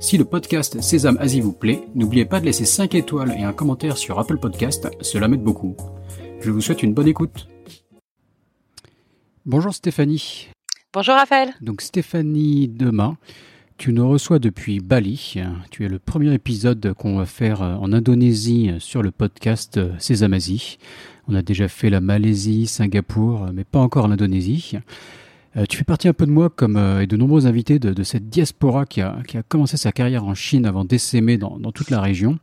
Si le podcast Sésame Asie vous plaît, n'oubliez pas de laisser 5 étoiles et un commentaire sur Apple Podcast, cela m'aide beaucoup. Je vous souhaite une bonne écoute. Bonjour Stéphanie. Bonjour Raphaël. Donc Stéphanie Demain, tu nous reçois depuis Bali. Tu es le premier épisode qu'on va faire en Indonésie sur le podcast Sésame Asie. On a déjà fait la Malaisie, Singapour, mais pas encore l'Indonésie. Euh, tu fais partie un peu de moi, euh, et de nombreux invités de, cette diaspora qui a, commencé sa carrière en Chine avant d'essaimer dans, toute la région.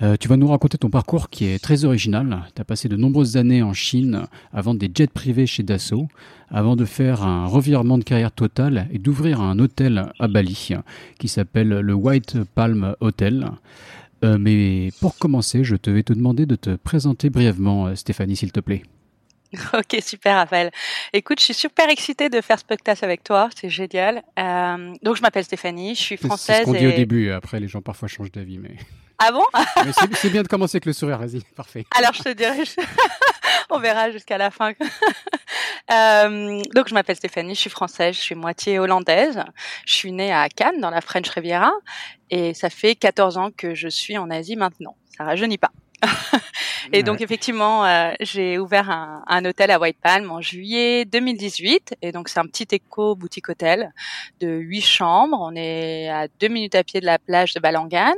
Euh, tu vas nous raconter ton parcours qui est très original. Tu as passé de nombreuses années en Chine avant des jets privés chez Dassault, avant de faire un revirement de carrière total et d'ouvrir un hôtel à Bali qui s'appelle le White Palm Hotel. mais pour commencer, je te vais te demander de te présenter brièvement, Stéphanie, s'il te plaît. Ok, super, Raphaël. Écoute, je suis super excitée de faire ce podcast avec toi. C'est génial. Euh, donc, je m'appelle Stéphanie, je suis française. C'est ce qu'on dit au début. Après, les gens parfois changent d'avis, mais. Ah bon? C'est bien de commencer avec le sourire. Vas-y, parfait. Alors, je te dirai. On verra jusqu'à la fin. euh, donc, je m'appelle Stéphanie, je suis française, je suis moitié hollandaise. Je suis née à Cannes, dans la French Riviera, et ça fait 14 ans que je suis en Asie maintenant. Ça rajeunit pas. Et donc effectivement, euh, j'ai ouvert un, un, hôtel à White Palm en juillet 2018. Et donc c'est un petit éco boutique hôtel de huit chambres. On est à deux minutes à pied de la plage de Balangan.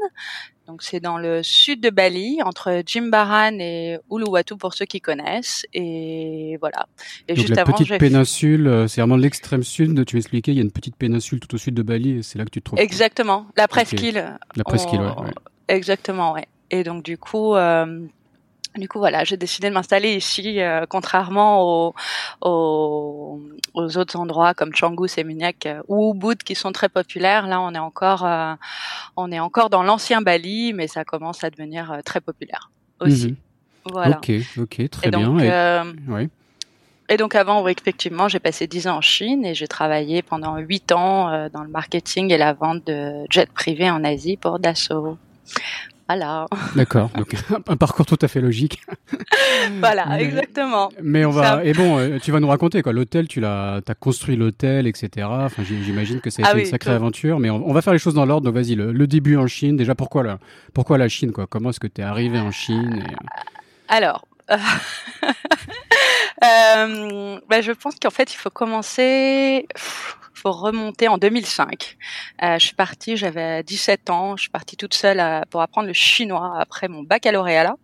Donc c'est dans le sud de Bali, entre Jimbaran et Uluwatu pour ceux qui connaissent. Et voilà. Et Donc juste la petite péninsule, euh, c'est vraiment l'extrême sud. Tu m'expliquais, il y a une petite péninsule tout au sud de Bali et c'est là que tu te trouves. Exactement, la presqu'île. La presqu'île, ouais, ouais. Exactement, ouais. Et donc du coup, euh, du coup voilà, j'ai décidé de m'installer ici, euh, contrairement aux, aux, aux, autres endroits comme Canggu, Seminyak euh, ou Ubud qui sont très populaires. Là, on est encore, euh, on est encore dans l'ancien Bali, mais ça commence à devenir très populaire aussi. Mhm. Voilà. Ok, ok, très bien. et, oui. Et donc avant, effectivement, j'ai passé dix ans en Chine et j'ai travaillé pendant huit ans dans le marketing et la vente de jets privés en Asie pour Dassault. Voilà. D'accord. Donc un parcours tout à fait logique. voilà, exactement. Mais on va. Et bon, euh, tu vas nous raconter quoi. L'hôtel, tu l'as, as construit l'hôtel, etc. Enfin, j'imagine que c'est ah une sacrée aventure. Mais on, va faire les choses dans l'ordre. Donc vas-y, le, début en Chine. Déjà, pourquoi la, pourquoi la Chine quoi? Comment est-ce que tu es arrivé en Chine euh? Alors. euh, ben, je pense qu'en fait, il faut commencer faut remonter en 2005. Euh, je suis partie, j'avais 17 ans, je suis partie toute seule euh, pour apprendre le chinois après mon baccalauréat là,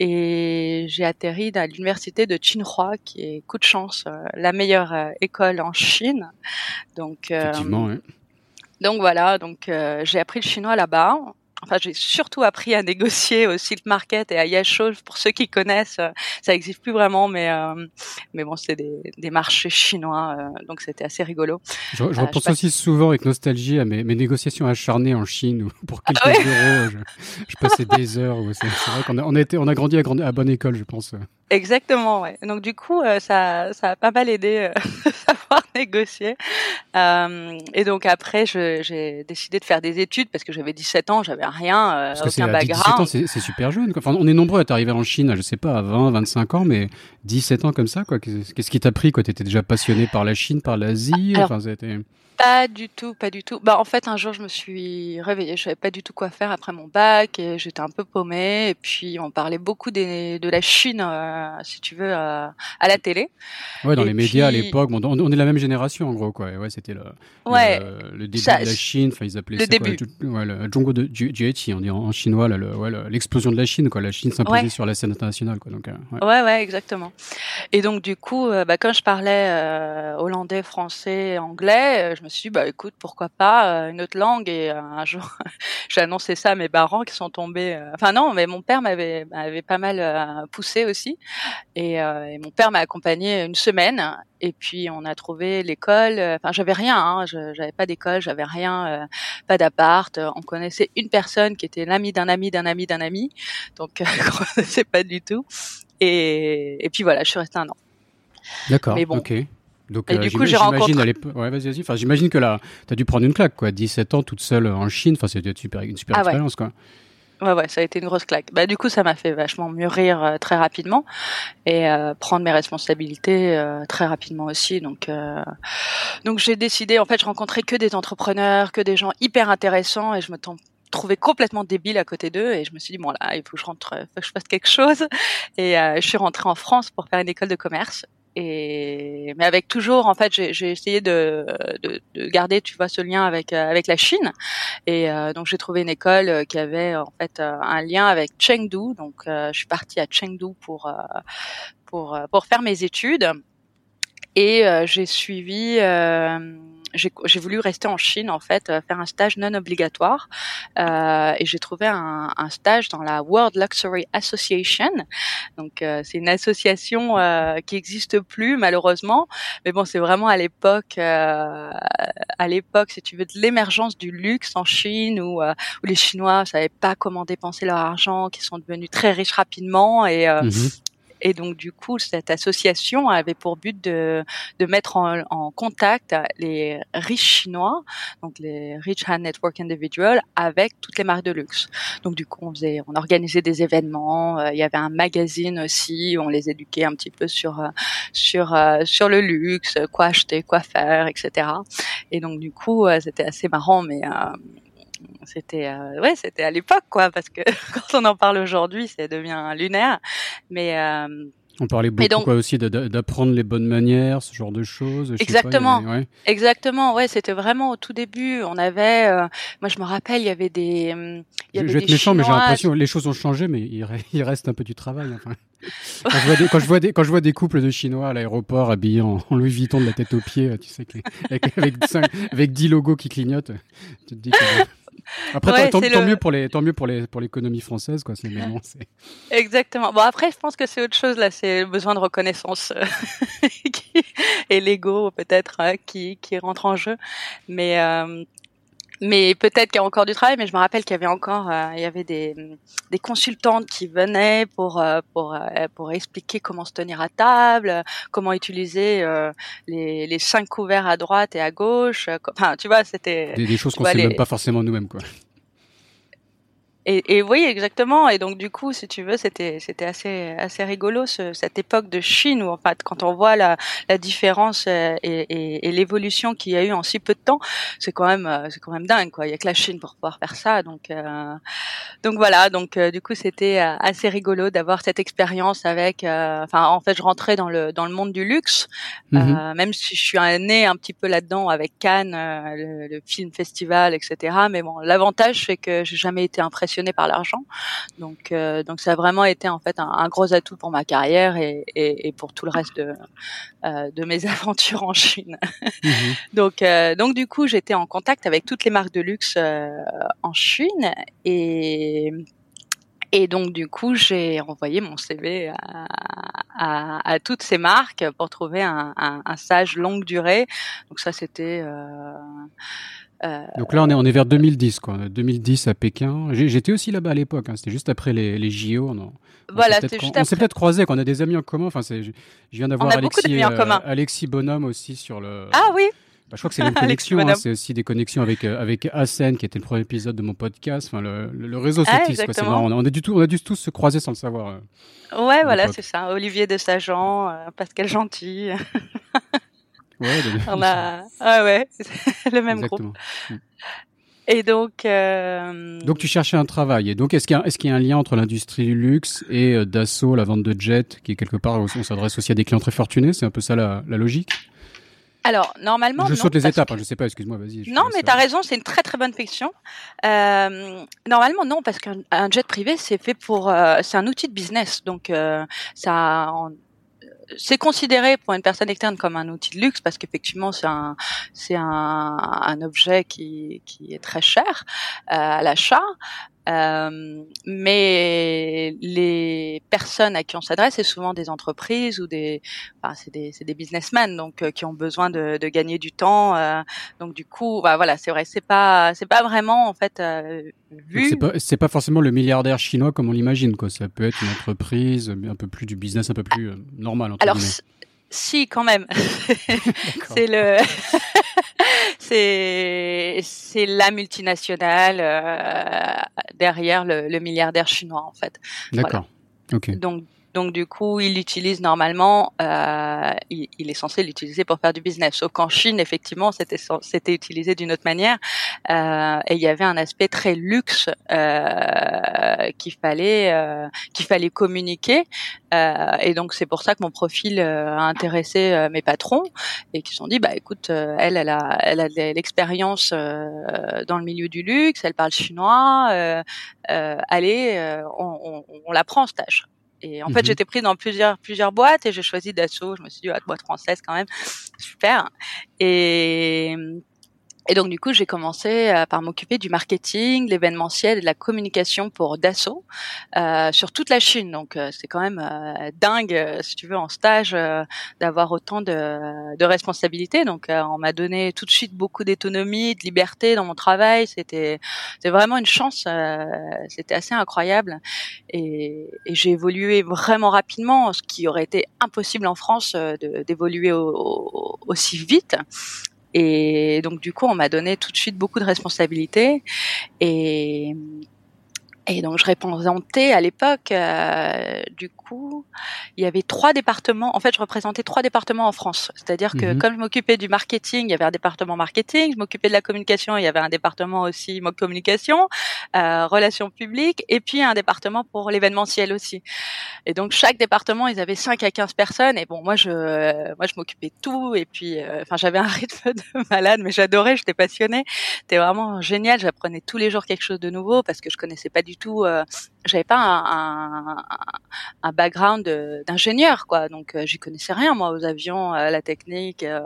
et j'ai atterri à l'université de Tsinghua, qui est coup de chance euh, la meilleure école en Chine. Donc, Effectivement, donc voilà, donc j'ai appris le chinois là-bas. Enfin, j'ai surtout appris à négocier au Silk Market et à Yasho. Pour ceux qui connaissent, euh, ça n'existe plus vraiment, mais euh, mais bon, c'est des, des marchés chinois, euh, donc c'était assez rigolo. Je, je repense aussi souvent avec nostalgie à mes, mes, négociations acharnées en Chine où pour quelques ah euros, je, je, passais des heures. C'est vrai qu'on a, on a été, on a grandi à, grande, à bonne école, je pense. Exactement, ouais. Donc du coup, ça, ça a pas mal aidé négocier. Euh, et donc après, j'ai décidé de faire des études parce que j'avais 17 ans, j'avais rien, euh, parce aucun background. 17 ans, c'est super jeune. Enfin, on est nombreux à t'arriver en Chine, je sais pas, à 20, 25 ans, mais 17 ans comme ça, quoi. Qu'est-ce qui t'a pris, quoi? T'étais déjà passionné par la Chine, par l'Asie? Enfin, pas du tout, pas du tout. Bah en fait un jour je me suis réveillée, je savais pas du tout quoi faire après mon bac et j'étais un peu paumée et puis on parlait beaucoup des, de la Chine, euh, si tu veux, euh, à la télé. Ouais, dans les médias à l'époque, bon, on, est la même génération en gros quoi. Ouais, c'était le, ouais, le, début de la Chine, enfin ils appelaient le ça début. Quoi, ouais, le Zhongguo de Jieti, on dit en, chinois là, l'explosion de la Chine quoi. La Chine s'imposait sur la scène internationale quoi. Donc, euh, ouais. ouais. ouais, exactement. Et donc du coup, bah, quand je parlais hollandais, français, anglais, je me suis dit, bah écoute, pourquoi pas euh, une autre langue Et euh, un jour, j'ai annoncé ça à mes parents qui sont tombés. Euh, enfin non, mais mon père m'avait m'avait pas mal poussé aussi, et, et mon père m'a accompagné une semaine. Et puis on a trouvé l'école, enfin j'avais rien, hein, j'avais pas d'école, j'avais rien, pas d'appart. On connaissait une personne qui était l'ami d'un ami d'un ami d'un ami, donc on connaissait pas du tout. Et, et puis voilà, je suis restée un an. D'accord. Bon. Ok. Donc, du coup, j'ai rencontré. Ouais, vas-y, vas-y. Enfin, j'imagine que là, t'as dû prendre une claque, quoi. 17 ans toute seule en Chine. Enfin, c'était super, une super ah expérience, quoi. Ouais, ouais, ça a été une grosse claque. Bah, du coup, ça m'a fait vachement mûrir euh, très rapidement et euh, prendre mes responsabilités euh, très rapidement aussi. Donc, donc j'ai décidé. En fait, je rencontrais que des entrepreneurs, que des gens hyper intéressants, et je me trouvais complètement débile à côté d'eux. Et je me suis dit bon là, il faut que je rentre, faut que je fasse quelque chose. Et je suis rentrée en France pour faire une école de commerce et mais avec toujours en fait j'ai essayé de, de, de, garder tu vois ce lien avec euh, avec la Chine. Et euh, donc j'ai trouvé une école euh, qui avait en fait un lien avec Chengdu. Donc je suis partie à Chengdu pour pour pour faire mes études. Et j'ai suivi j'ai voulu rester en Chine en fait, euh, faire un stage non obligatoire euh, et j'ai trouvé un, un, stage dans la World Luxury Association. Donc euh, c'est une association euh, qui existe plus malheureusement, mais bon c'est vraiment à l'époque, euh, à l'époque si tu veux de l'émergence du luxe en Chine où, où les Chinois savaient pas comment dépenser leur argent, qui sont devenus très riches rapidement et mmh et donc du coup, cette association avait pour but de, de mettre en, en contact les riches chinois, donc les Rich Hand Network Individual, avec toutes les marques de luxe. Donc du coup, on faisait, on organisait des événements. Euh, il y avait un magazine aussi on les éduquait un petit peu sur euh, sur euh, sur le luxe, quoi acheter, quoi faire, etc. Et donc du coup, c'était assez marrant, mais c'était euh, ouais, c'était à l'époque quoi, parce que quand on en parle aujourd'hui, ça devient lunaire. Mais euh, on parlait beaucoup aussi d'apprendre les bonnes manières, ce genre de choses. Exactement, ouais. exactement. Ouais, c'était vraiment au tout début. On avait, euh, moi je me rappelle, il y avait des. Hum, il y avait je, vais être méchant, mais j'ai l'impression les choses ont changé, mais il, reste un peu du travail. Enfin. Quand, je vois des, quand, je vois des, quand je vois des couples de Chinois à l'aéroport habillés en, Louis Vuitton de la tête aux pieds, tu sais, avec, avec, avec, 10 logos qui clignotent, tu te dis que après, tant, mieux pour les, tant mieux pour les, pour l'économie française, quoi. Exactement. Bon, après, je pense que c'est autre chose là. C'est le besoin de reconnaissance euh, et l'ego peut-être hein, qui, qui rentre en jeu. Mais euh, mais peut-être qu'il y a encore du travail. Mais je me rappelle qu'il y avait encore, euh, il y avait des, des consultantes qui venaient pour euh, pour euh, pour expliquer comment se tenir à table, comment utiliser les, les cinq couverts à droite et à gauche. Enfin, tu vois, c'était des, choses qu'on sait même pas forcément nous-mêmes, quoi. Et, et, oui, exactement. Et donc du coup, si tu veux, c'était c'était assez assez rigolo ce, cette époque de Chine où en fait, quand on voit la, la différence euh, et, et, et l'évolution qu'il y a eu en si peu de temps, c'est quand même euh, c'est quand même dingue quoi. Il y a que la Chine pour pouvoir faire ça. Donc euh, donc voilà. Donc du coup, c'était assez rigolo d'avoir cette expérience avec. Enfin, en fait, je rentrais dans le dans le monde du luxe, mm-hmm. même si je suis né un petit peu là-dedans avec Cannes, le, le, film festival, etc. Mais bon, l'avantage c'est que j'ai jamais été par l'argent. Donc, euh, donc ça a vraiment été en fait un, gros atout pour ma carrière et, et, pour tout le reste de, euh, de mes aventures en Chine. Mhm. donc, euh, donc du coup, j'étais en contact avec toutes les marques de luxe en Chine et et donc du coup, j'ai envoyé mon CV à, à, à, toutes ces marques pour trouver un, un, un stage longue durée. Donc ça, c'était euh, Donc là, on est, on est vers 2010, quoi. 2010 à Pékin. J'étais aussi là-bas à l'époque. Hein. C'était juste après les, les JO. On, voilà, c'était juste On s'est peut-être croisés, qu'on a des amis en commun. Enfin, je, je viens d'avoir Alexis, euh, Alexis Bonhomme aussi sur le. Ah oui. Bah, je crois que c'est une connexion. Hein. c'est aussi des connexions avec euh, avec Asen, qui était le premier épisode de mon podcast. Enfin, le, le, réseau ah, C'est marrant. On du tout, on a dû tous se croiser sans le savoir. ouais, voilà, c'est ça. Olivier de Sagan, Pascal Gentil. On a, ah ouais, le même groupe. Mm. Et donc. Euh... Donc tu cherchais un travail. Et donc est-ce qu'il y, est qu'il y, a un lien entre l'industrie du luxe et euh, Dassault, la vente de jets, qui est quelque part on s'adresse aussi à des clients très fortunés? C'est un peu ça la, la logique? Alors, normalement. Je saute les étapes, hein, je sais pas, excuse-moi, vas-y. Non, mais tu as raison, c'est une très très bonne question. Euh, normalement, non, parce qu'un jet privé, c'est fait pour. Euh, c'est un outil de business. Donc, ça c'est considéré pour une personne externe comme un outil de luxe parce qu'effectivement c'est un c'est un, objet qui, qui est très cher euh, à l'achat. Euh, mais les personnes à qui on s'adresse, c'est souvent des entreprises ou des, enfin, c'est des, c'est des businessmen, donc euh, qui ont besoin de, de gagner du temps. Euh, donc du coup, bah, voilà, c'est vrai, c'est pas, c'est pas vraiment en fait vu. C'est pas, c'est pas forcément le milliardaire chinois comme on l'imagine, quoi. Ça peut être une entreprise, un peu plus du business, un peu plus normal. Entre Alors. Si, quand même. c'est le, c'est c'est la multinationale euh, derrière le, le, milliardaire chinois en fait. D'accord. Ok. Donc donc du coup, il l'utilise normalement, euh, il, il, est censé l'utiliser pour faire du business. Sauf qu'en Chine, effectivement, c'était utilisé d'une autre manière euh, et il y avait un aspect très luxe euh, qu'il fallait euh, qu'il fallait communiquer. Euh, et donc c'est pour ça que mon profil euh, a intéressé mes patrons et qui se sont dit bah écoute, elle elle a elle a de l'expérience dans le milieu du luxe, elle parle chinois, allez, on, on, on la prend en stage. Et en fait, mhm. j'étais prise dans plusieurs plusieurs boîtes et j'ai choisi Dassault. Je me suis dit, ah, boîte française quand même, super. Et et donc du coup, j'ai commencé euh, par m'occuper du marketing, l'événementiel et de la communication pour Dassault euh, sur toute la Chine. Donc euh, c'est quand même euh, dingue, si tu veux, en stage, d'avoir autant de, de responsabilités. Donc on m'a donné tout de suite beaucoup d'autonomie, de liberté dans mon travail. C'était c'est vraiment une chance. C'était assez incroyable. Et, et j'ai évolué vraiment rapidement, ce qui aurait été impossible en France d'évoluer aussi vite. Et donc du coup, on m'a donné tout de suite beaucoup de responsabilités. Et et donc je représentais à l'époque, euh, du coup, il y avait trois départements. En fait, je représentais trois départements en France. C'est-à-dire que mhm. comme je m'occupais du marketing, il y avait un département marketing. Je m'occupais de la communication, il y avait un département aussi communication, euh, relations publiques, et puis un département pour l'événementiel aussi. Et donc chaque département, ils avaient 5 à 15 personnes. Et bon, moi je, moi je m'occupais de tout. Et puis, euh, enfin, j'avais un rythme de malade, mais j'adorais, j'étais passionnée. C'était vraiment génial. J'apprenais tous les jours quelque chose de nouveau parce que je connaissais pas du du tout. Euh, j'avais pas un, un, un background d'ingénieur, quoi. Donc, euh, j'y connaissais rien moi aux avions, à la technique. Euh,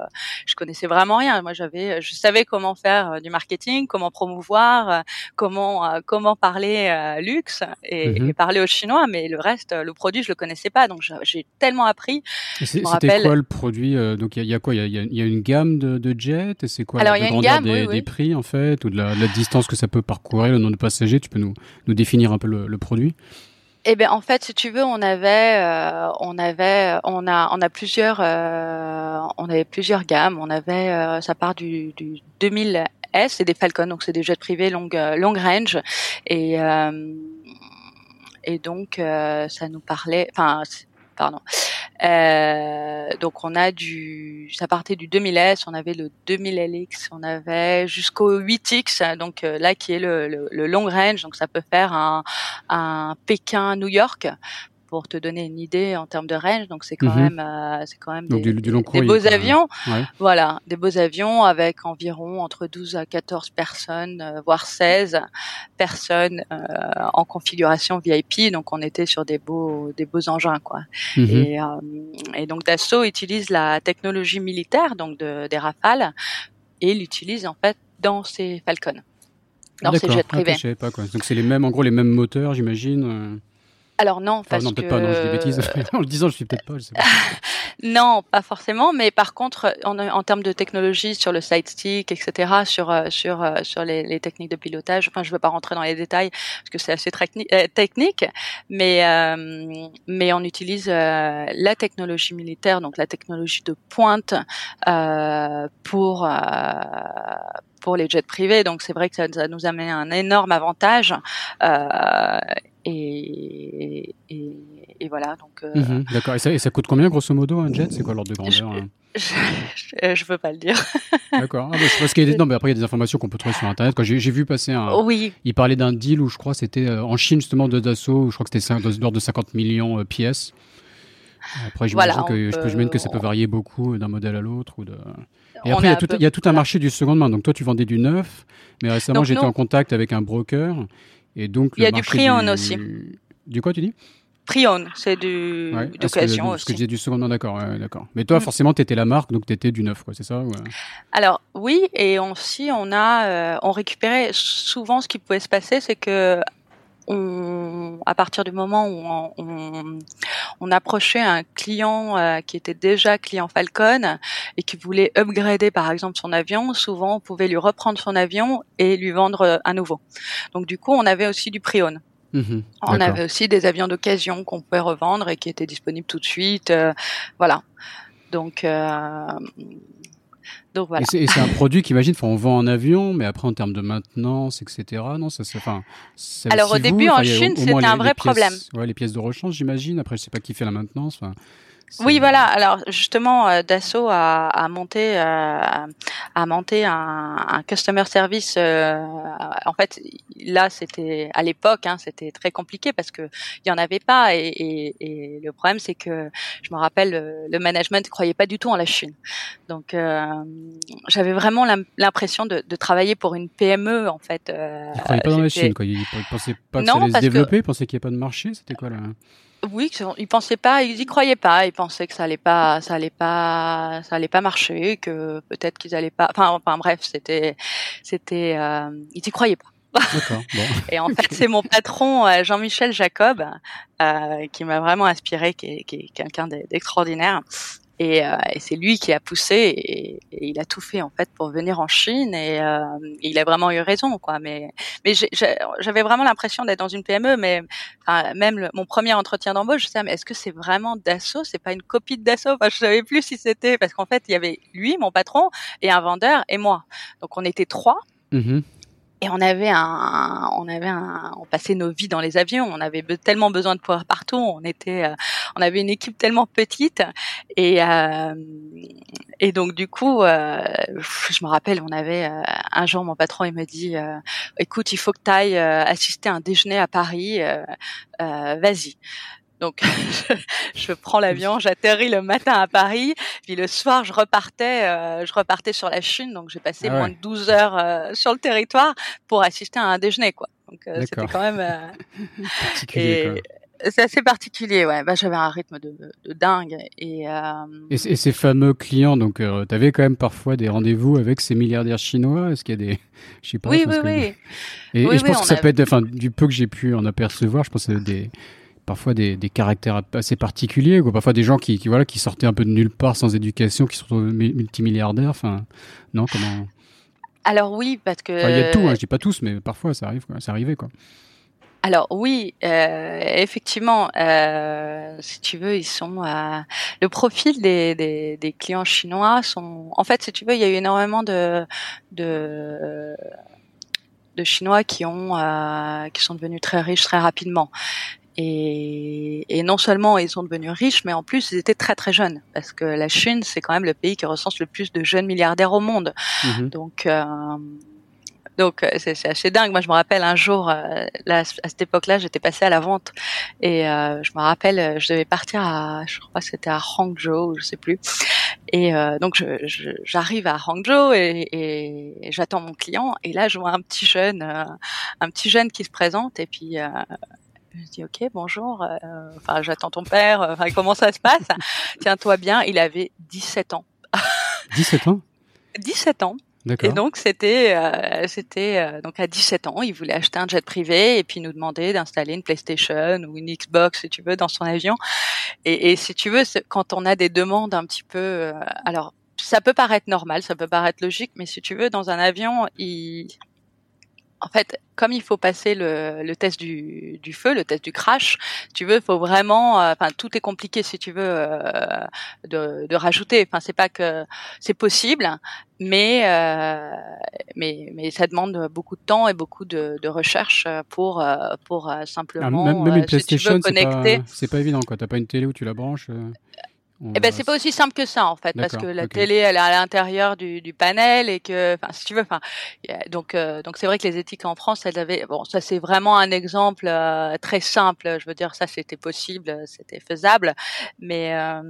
je connaissais vraiment rien. Moi, j'avais, je savais comment faire du marketing, comment promouvoir, comment comment parler luxe et, mhm. et, parler aux Chinois, mais le reste, le produit, je le connaissais pas. Donc, j'ai tellement appris. C'était quoi le produit Donc, il y, a quoi? Il y, y, a une gamme de, de jets? Et c'est quoi Alors, il y a une gamme, des, des, prix en fait, ou de la, la, distance que ça peut parcourir, le nombre de passagers? Tu peux nous nous définir un peu le, produit eh bien, en fait, si tu veux, on avait, euh, on avait, on a, on a plusieurs, euh, on avait plusieurs gammes. On avait, euh, ça part du, du 2000 S, c'est des Falcon, donc c'est des jets privés long, long range, et et donc ça nous parlait, enfin, pardon. Euh, donc on a du, ça partait du 2000S, on avait le 2000LX, on avait jusqu'au 8X, donc euh, là qui est le, long range, donc ça peut faire un, un Pékin-New York pour te donner une idée en termes de range. Donc c'est quand mhm. même, euh, c'est quand même des, beaux avions. Voilà, des beaux avions avec environ entre 12 à 14 personnes, euh, voire 16 personnes euh, en configuration VIP. Donc on était sur des beaux, des beaux engins quoi. Mhm. Et, et, donc Dassault utilise la technologie militaire donc de, des Rafales et l'utilise en fait dans ses Falcons. Dans ses jets privés. je savais pas quoi. Donc c'est les mêmes, en gros les mêmes moteurs, j'imagine. Alors non, parce non, peut-être pas, non, je dis bêtises. en le disant, je suis peut-être pas. sais pas. non, pas forcément, mais par contre, en, en, termes de technologie, sur le side stick, etc., sur euh, sur euh, sur les, les, techniques de pilotage. Enfin, je ne veux pas rentrer dans les détails parce que c'est assez euh, technique, mais euh, mais on utilise la technologie militaire, donc la technologie de pointe pour pour les jets privés. Donc c'est vrai que ça, ça, nous amène un énorme avantage. Euh, et, et, et, voilà. Donc. Euh, mhm, D'accord. Et ça, et ça, coûte combien grosso modo un jet? C'est quoi l'ordre de grandeur hein? je, je, peux pas le dire. D'accord. Ah, parce qu'il y a des... non, mais après il y a des informations qu'on peut trouver sur internet. Quand j'ai vu passer un, oui. il parlait d'un deal où je crois c'était euh, en Chine justement de Dassault, où je crois que c'était l'ordre de 50 millions euh, pièces. Après, j'imagine voilà, que, je peux, que ça peut varier beaucoup d'un modèle à l'autre ou de. Et après, il y, a tout, il y, a tout, un marché du second main. Donc toi, tu vendais du neuf, mais récemment, j'étais en contact avec un broker et donc, il y a du Prion aussi. Du quoi tu dis? Prion, c'est du ouais, d'occasion aussi. Ce que je disais du second, d'accord, ouais, d'accord. Mais toi, mm. forcément, tu étais la marque, donc tu étais du neuf, quoi, c'est ça Alors oui, et aussi on a, euh, on récupérait souvent ce qui pouvait se passer, c'est que on, à partir du moment où on, on, approchait un client euh, qui était déjà client Falcon et qui voulait upgrader par exemple son avion, souvent on pouvait lui reprendre son avion et lui vendre à nouveau. Donc du coup, on avait aussi du pre-own. Mhm. on avait aussi des avions d'occasion qu'on pouvait revendre et qui étaient disponibles tout de suite. Euh, voilà. Donc, euh, et c'est un produit qu'imagine, on vend en avion, mais après en termes de maintenance, etc. Non, ça, enfin, Alors au début en Chine, c'était un vrai problème. Ouais, les pièces de rechange, j'imagine. Après, je sais pas qui fait la maintenance. Oui, voilà. Alors justement, euh, Dassault a, a monté, euh, a monté un, un customer service. Euh, en fait, là, c'était à l'époque, hein, c'était très compliqué parce que il y en avait pas. Et, et, et le problème, c'est que je me rappelle, le, le management ne croyait pas du tout en la Chine. Donc, euh, j'avais vraiment l'impression de, de, travailler pour une PME, en fait. Euh, ne croyait pas dans la Chine, quoi. Il pensait pas que ça allait se développer, il pensait qu'il n'y avait pas de marché. C'était quoi là oui, ils pensaient pas, ils y croyaient pas, ils pensaient que ça allait pas, ça allait pas, ça allait pas marcher, que peut-être qu'ils allaient pas. Enfin, enfin bref, c'était, c'était, euh, ils y croyaient pas. Bon. et en fait, c'est mon patron euh, Jean-Michel Jacob euh, qui m'a vraiment inspiré, qui est, qui est quelqu'un d'extraordinaire et, euh, et c'est lui qui a poussé et, il a tout fait en fait pour venir en Chine et, euh, il a vraiment eu raison quoi. Mais mais j'avais vraiment l'impression d'être dans une PME, mais enfin, même mon premier entretien d'embauche, je disais mais est-ce que c'est vraiment Dassault? C'est pas une copie de Dassault? Enfin, Je savais plus si c'était parce qu'en fait il y avait lui, mon patron, et un vendeur et moi. Donc on était trois. Mmh et on avait un, on avait un, on passait nos vies dans les avions. On avait tellement besoin de pouvoir partout. On était, euh, on avait une équipe tellement petite. Et euh, et donc du coup, euh, je me rappelle, on avait un jour mon patron il me dit, écoute, il faut que tu ailles assister à un déjeuner à Paris. Vas-y. Donc, je, prends l'avion, j'atterris le matin à Paris, puis le soir, je repartais, euh, je repartais sur la Chine. Donc, j'ai passé ah moins de 12 heures euh, sur le territoire pour assister à un déjeuner, quoi. Donc, euh, c'était quand même particulier. C'est assez particulier, ouais. Bah, j'avais un rythme de, de dingue et, et, ces fameux clients, donc tu avais quand même parfois des rendez-vous avec ces milliardaires chinois? Est-ce qu'il y a des, je sais pas. Oui, oui, oui. Et, je pense que ça peut être, enfin, du peu que j'ai pu en apercevoir, je pense que des parfois des, des, caractères assez particuliers, quoi. parfois des gens qui, qui, voilà, qui sortaient un peu de nulle part sans éducation, qui sont multimilliardaires. Enfin, non, comment? Alors oui, parce que. Il y a tout, hein, je dis pas tous, mais parfois ça arrive, quoi. ça arrivait, quoi. Alors oui, euh, effectivement, euh, si tu veux, ils sont euh, le profil des, des, des, clients chinois sont. En fait, si tu veux, il y a eu énormément de de, de Chinois qui ont qui sont devenus très riches très rapidement. Et, et, non seulement ils sont devenus riches, mais en plus ils étaient très très jeunes, parce que la Chine c'est quand même le pays qui recense le plus de jeunes milliardaires au monde. Mhm. Donc euh, donc euh, c'est assez dingue. Moi je me rappelle un jour, euh, là, à cette époque-là, j'étais passée à la vente et euh, je me rappelle, je devais partir à, je crois que c'était à Hangzhou, je sais plus. Et donc j'arrive je, à Hangzhou et, et, j'attends mon client et là je vois un petit jeune, un petit jeune qui se présente et puis je dis ok bonjour, euh, enfin j'attends ton père, euh, enfin comment ça se passe? Tiens-toi bien, il avait 17 ans. 17 ans? 17 ans. Et donc c'était euh, c'était donc à 17 ans, il voulait acheter un jet privé et puis nous demander d'installer une PlayStation ou une Xbox si tu veux dans son avion. Et, et si tu veux, quand on a des demandes un petit peu, alors ça peut paraître normal, ça peut paraître logique, mais si tu veux, dans un avion, il en fait, comme il faut passer le, le test du, du, feu, le test du crash, tu veux, il faut vraiment, euh, enfin, tout est compliqué si tu veux euh, de, de, rajouter. Enfin, c'est pas que c'est possible, mais euh, mais mais ça demande beaucoup de temps et beaucoup de, de recherche pour pour ah, simplement même, même une PlayStation, connecter. C'est pas, pas évident, quoi. T'as pas une télé où tu la branches. Eh ben c'est pas aussi simple que ça en fait parce que la télé elle est à l'intérieur du, du, panel et que enfin si tu veux enfin donc euh, donc c'est vrai que les éthiques en France elles avaient bon ça c'est vraiment un exemple euh, très simple. Je veux dire ça c'était possible c'était faisable. Mais euh,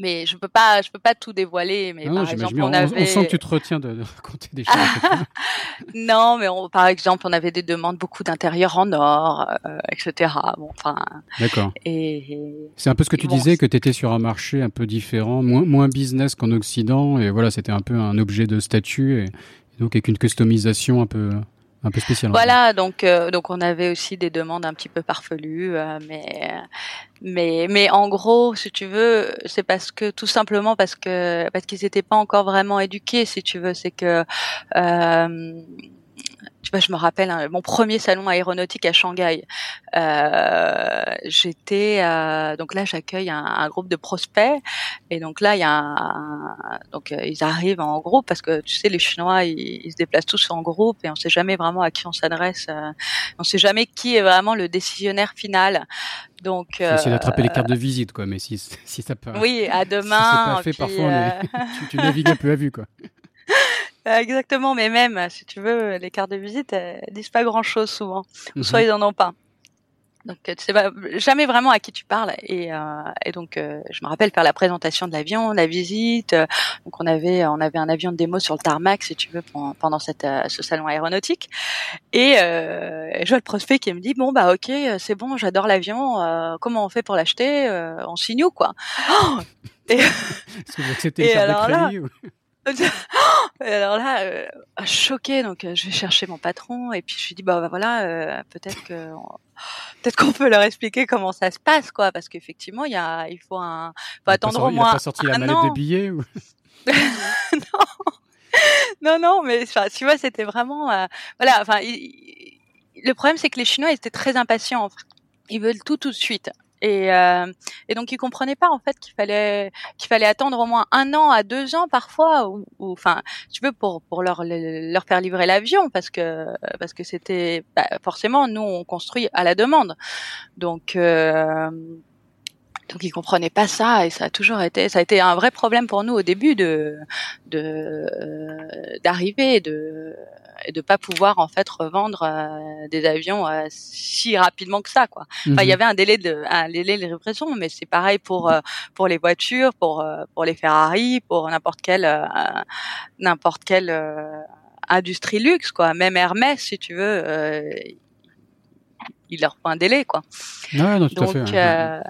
mais je peux pas, je peux pas tout dévoiler. Mais par exemple, on, avait. On sent que tu te retiens de, raconter des choses. non, mais on, par exemple, on avait des demandes beaucoup d'intérieur en or, euh, etc. Bon, enfin. D'accord. Et, c'est un peu ce que tu disais que tu étais sur un marché un peu différent, moins, moins business qu'en Occident, et voilà, c'était un peu un objet de statut, et, donc avec une customisation un peu un peu spécial. Voilà, donc euh, donc on avait aussi des demandes un petit peu farfelues, euh, mais mais mais en gros, si tu veux, c'est parce que tout simplement parce que parce qu'ils n'étaient pas encore vraiment éduqués, si tu veux, c'est que euh, tu vois, je me rappelle hein, mon premier salon aéronautique à Shanghai. Euh, j'étais euh, donc là, j'accueille un, un, groupe de prospects et donc là, il y a un, donc euh, ils arrivent en groupe parce que tu sais, les Chinois, ils, ils se déplacent tous en groupe et on sait jamais vraiment à qui on s'adresse. Euh, on sait jamais qui est vraiment le décisionnaire final. Donc, euh, essayer d'attraper les cartes de visite, quoi. Mais si, si ça peut. Oui, à demain. Si c'est pas fait, parfois, tu, tu navigues un peu à vue, quoi. Exactement, mais même, si tu veux, les cartes de visite, elles disent pas grand-chose souvent. Ou soit ils en ont pas. Donc tu sais pas, jamais vraiment à qui tu parles. Et, euh, et donc euh, je me rappelle faire la présentation de l'avion, la visite. donc on avait on avait un avion de démo sur le tarmac, si tu veux, pendant, cette, euh, ce salon aéronautique. Et, euh, je vois le prospect qui me dit bon bah ok c'est bon, j'adore l'avion. Euh, comment on fait pour l'acheter On signe où quoi? Oh et, et alors là, et alors là, euh, choqué, donc euh, je vais chercher mon patron et puis je lui dis bah, bah voilà, euh, peut-être que peut-être qu'on peut leur expliquer comment ça se passe quoi, parce qu'effectivement il y a, il faut un, faut attendre au moins. Il a pas sorti la mallette de billets ou... non, non, non, mais tu vois, c'était vraiment, euh, voilà, enfin, le problème c'est que les Chinois ils étaient très impatients. Ils veulent tout tout de suite. Et, euh, et donc ils comprenaient pas en fait qu'il fallait qu'il fallait attendre au moins un an à deux ans parfois ou, enfin tu veux pour pour leur leur faire livrer l'avion parce que parce que c'était bah, forcément nous on construit à la demande. Donc euh, donc ils comprenaient pas ça et ça a toujours été ça a été un vrai problème pour nous au début de de d'arriver de et de pas pouvoir en fait revendre euh, des avions euh, si rapidement que ça quoi. Enfin, il y mhm. avait un délai de un délai de répression, mais c'est pareil pour euh, pour les voitures, pour pour les Ferrari, pour n'importe quelle n'importe quelle industrie luxe quoi. Même Hermès, si tu veux, il leur faut un délai quoi. Ouais, non, tout à fait,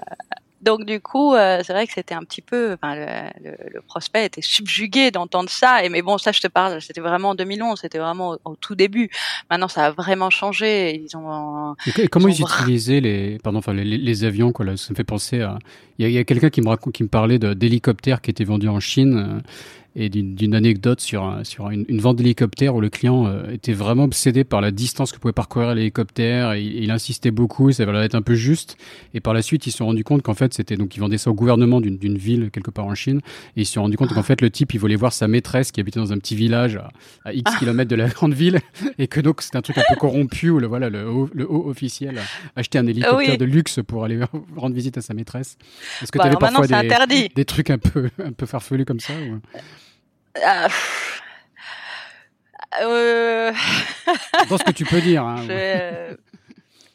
donc du coup, euh, c'est vrai que c'était un petit peu, enfin, le, le, prospect était subjugué d'entendre ça. Et mais bon, ça, je te parle, c'était vraiment en 2011, c'était vraiment au, tout début. Maintenant, ça a vraiment changé. Ils ont. Et comment ils, utilisaient les, pardon, enfin les, les, avions quoi là, Ça me fait penser à. Il y a, a quelqu'un qui me raconte, qui me parlait d'hélicoptères qui étaient vendus en Chine. Euh, et d'une anecdote sur, sur une, une vente d'hélicoptère où le client euh, était vraiment obsédé par la distance que pouvait parcourir l'hélicoptère et il, insistait beaucoup, ça allait être un peu juste. Et par la suite, ils se sont rendus compte qu'en fait, c'était donc ils vendaient ça au gouvernement d'une ville quelque part en Chine et ils se sont rendus compte qu'en fait, le type, il voulait voir sa maîtresse qui habitait dans un petit village à, X ah. kilomètres de la grande ville et que donc c'était un truc un peu corrompu où le, voilà, le, haut, le haut officiel achetait un hélicoptère de luxe pour aller rendre visite à sa maîtresse. Est-ce que bah, tu avais parfois des, des, trucs un peu, un peu farfelus comme ça ou... Euh... Euh... Dans ce que tu peux dire. Hein, je...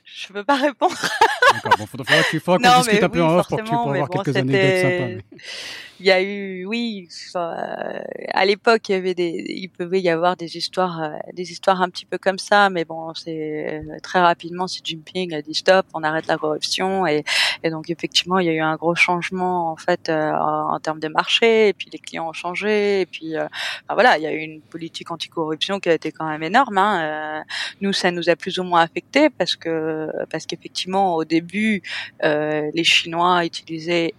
je peux pas répondre. D'accord, bon, faudra, faudra qu'on discute un peu en off pour que tu pourras avoir quelques anecdotes sympas. Mais il y a eu, oui, euh, à l'époque, il y avait des, il pouvait y avoir des histoires, euh, des histoires un petit peu comme ça, mais bon, c'est euh, très rapidement, Xi Jinping a dit stop, on arrête la corruption, et, et donc effectivement, il y a eu un gros changement en fait en, termes de marché, et puis les clients ont changé, et puis voilà, il y a eu une politique anticorruption qui a été quand même énorme. Hein, nous, ça nous a plus ou moins affecté parce que parce qu'effectivement, au début, les Chinois utilisaient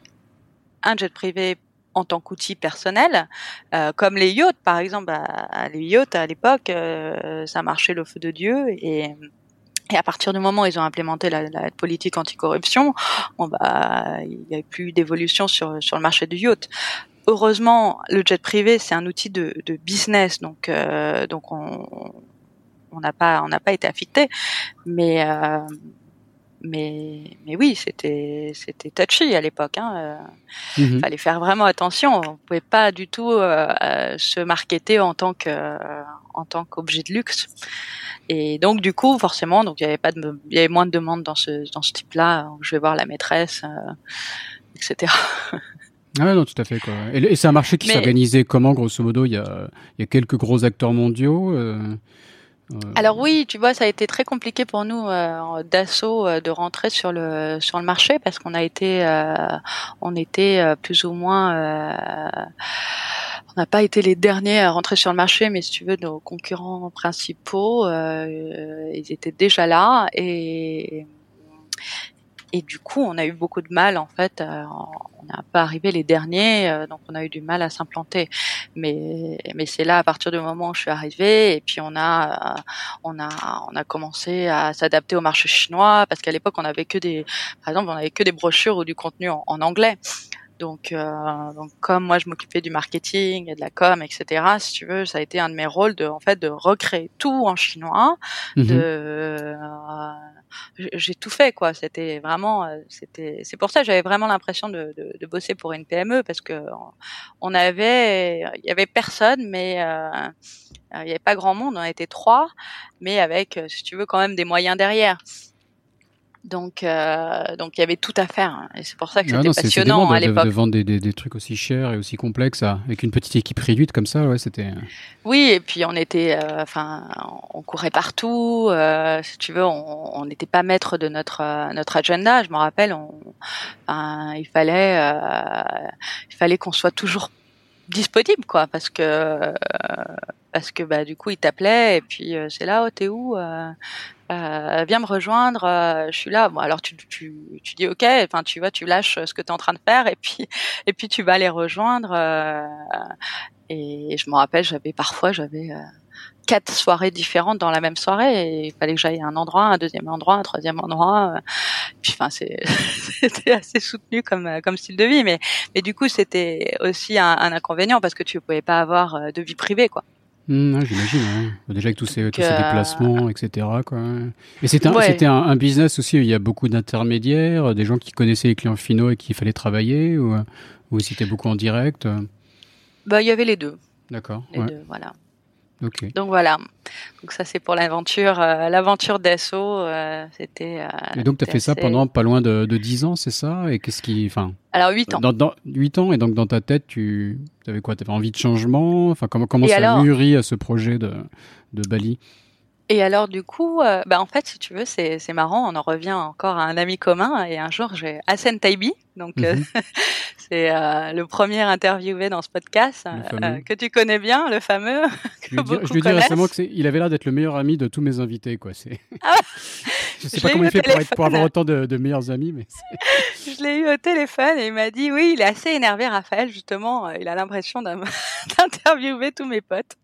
un jet privé en tant qu'outil personnel, euh, comme les yachts par exemple. Bah, les yachts à l'époque, euh, ça marchait le feu de Dieu et à partir du moment où ils ont implémenté la, la politique anticorruption, bon bah il n'y a plus d'évolution sur sur le marché du yacht. Heureusement, le jet privé c'est un outil de, business, donc euh, donc on n'a pas pas été affecté, mais mais mais oui, c'était c'était touchy à l'époque. Hein. Euh, mhm. Fallait faire vraiment attention. On pouvait pas du tout euh, euh, se marketer en tant que en tant qu'objet de luxe. Et donc du coup, forcément, donc il y avait pas de, il y avait moins de demandes dans ce dans ce type-là. Je vais voir la maîtresse, etc. Ah non, tout à fait. Quoi. Et, c'est un marché qui s'organisait comment, grosso modo? Il y, a, il y a quelques gros acteurs mondiaux. Alors oui, tu vois, ça a été très compliqué pour nous euh, d'assaut euh, de rentrer sur le sur le marché parce qu'on a été euh, on était plus ou moins n'a pas été les derniers à rentrer sur le marché, mais si tu veux, nos concurrents principaux, euh, ils étaient déjà là et et du coup, on a eu beaucoup de mal en fait. Euh, on n'a pas arrivé les derniers, euh, donc on a eu du mal à s'implanter. Mais mais c'est là à partir du moment où je suis arrivée et puis on a on a on a commencé à s'adapter au marché chinois parce qu'à l'époque on avait que des par exemple on avait que des brochures ou du contenu en, anglais. Donc, euh, donc, comme moi je m'occupais du marketing et de la com, etc. Si tu veux, ça a été un de mes rôles de, en fait, de recréer tout en chinois, mhm. euh, j'ai tout fait quoi. C'était vraiment, euh, c'était, c'est pour ça que j'avais vraiment l'impression de, de, de, bosser pour une PME parce que on avait, il y avait personne, mais euh, il n'y avait pas grand monde. On était trois, mais avec, si tu veux, quand même des moyens derrière. Donc, euh, donc il y avait tout à faire, hein. et c'est pour ça que c'était passionnant à l'époque. De, vendre des, des, des, trucs aussi chers et aussi complexes avec une petite équipe réduite comme ça, ouais, c'était. Euh. Oui, et puis on était, euh, enfin, on courait partout. Euh, si tu veux, on n'était pas maître de notre notre agenda. Je me rappelle, on, il fallait, il fallait qu'on soit toujours disponible, quoi, parce que parce que bah du coup il t'appelait et puis c'est là, oh t'es où euh, viens me rejoindre, euh, je suis là. Bon, alors tu, tu, tu dis ok, enfin tu vois, tu lâches ce que tu es en train de faire et puis et puis tu vas les rejoindre. Euh, et je me rappelle, j'avais parfois j'avais euh, quatre soirées différentes dans la même soirée et il fallait que j'aille à un endroit, un deuxième endroit, un troisième endroit. Puis enfin c'est c'était assez soutenu comme comme style de vie, mais mais du coup c'était aussi un, un, inconvénient parce que tu pouvais pas avoir de vie privée quoi. Mmh, J'imagine. Bah, déjà avec tous ces, tous ces euh, déplacements, etc. Quoi. Et c'était un, business aussi où il y a beaucoup d'intermédiaires, des gens qui connaissaient les clients finaux et qu'il fallait travailler, ou, ou c'était beaucoup en direct Bah, il y avait les deux. D'accord. Les deux, Donc voilà. Donc ça c'est pour l'aventure, euh, l'aventure d'assaut. Euh, c'était. Euh, et donc tu as fait ça pendant pas loin de, de 10 ans, c'est ça? Et qu'est-ce qui, enfin. Alors 8 ans. Dans, dans, 8 ans et donc dans ta tête tu avais quoi? Tu avais envie de changement? Enfin comment comment ça a mûri à ce projet de de Bali? Et alors du coup, euh, bah en fait, si tu veux, c'est marrant. On en revient encore à un ami commun. Et un jour, j'ai Hassan Taibi, donc euh, mhm. c'est euh, le premier interviewé dans ce podcast que tu connais bien, le fameux. je lui dis, récemment qu'il avait l'air d'être le meilleur ami de tous mes invités, quoi. Ah, je sais pas comment il fait pour, pour, avoir autant de, de meilleurs amis, mais. je l'ai eu au téléphone et il m'a dit oui, il est assez énervé, Raphaël. Justement, il a l'impression d'interviewer tous mes potes.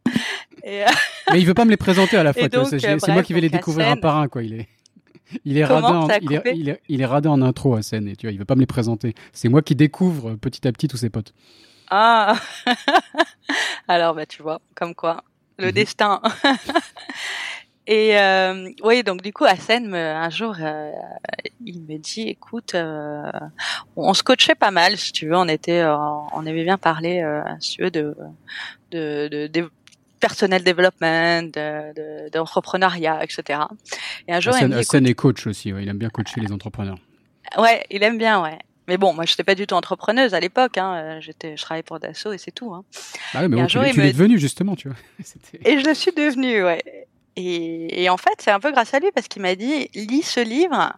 Et Mais il veut pas me les présenter à la fois. C'est moi qui vais les découvrir un par un, quoi. Il est. Il est, radin en, il, est, il, est, il est radin en intro à scène et tu vois, il veut pas me les présenter. C'est moi qui découvre petit à petit tous ses potes. Ah Alors bah tu vois, comme quoi, le mhm. destin. et euh, oui, donc du coup, Hassan, un jour, euh, il me dit, écoute, euh, on se coachait pas mal, si tu veux, on était, euh, on avait bien parlé, euh, si tu veux, de, de, de, de personnel development, d'entrepreneuriat, de, etc. Et un jour, il me dit, est coach aussi, il aime bien coacher les entrepreneurs. Ouais, il aime bien, ouais. Mais bon, moi, je n'étais pas du tout entrepreneuse à l'époque. Hein. J'étais, je travaillais pour Dassault et c'est tout. Hein. Ah oui, mais bon, tu, tu l'es devenue justement, tu vois. et je le suis devenue, ouais. Et, et en fait, c'est un peu grâce à lui parce qu'il m'a dit lis ce livre.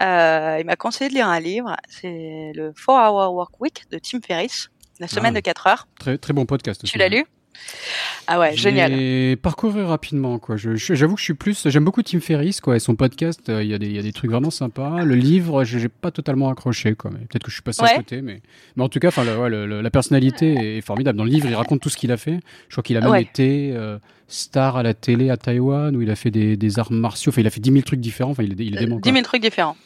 Euh, il m'a conseillé de lire un livre. C'est le 4 Hour Work Week de Tim Ferriss, la semaine ah de 4 heures. Très très bon podcast. Aussi, tu l'as lu? Ah ouais, génial. Et parcourir rapidement quoi. J'avoue que je suis plus, j'aime beaucoup Tim Ferriss quoi. Et son podcast, euh, il y, a des, y a des trucs vraiment sympas. Le livre, j'ai pas totalement accroché quoi. Peut-être que je suis passé à côté, mais mais en tout cas, enfin la personnalité est formidable. Dans le livre, il raconte tout ce qu'il a fait. Je crois qu'il a même été euh, star à la télé à Taïwan où il a fait des, des arts martiaux. Enfin, il a fait 10 000 trucs différents. Enfin, il est, il est dément. 10 000 trucs différents.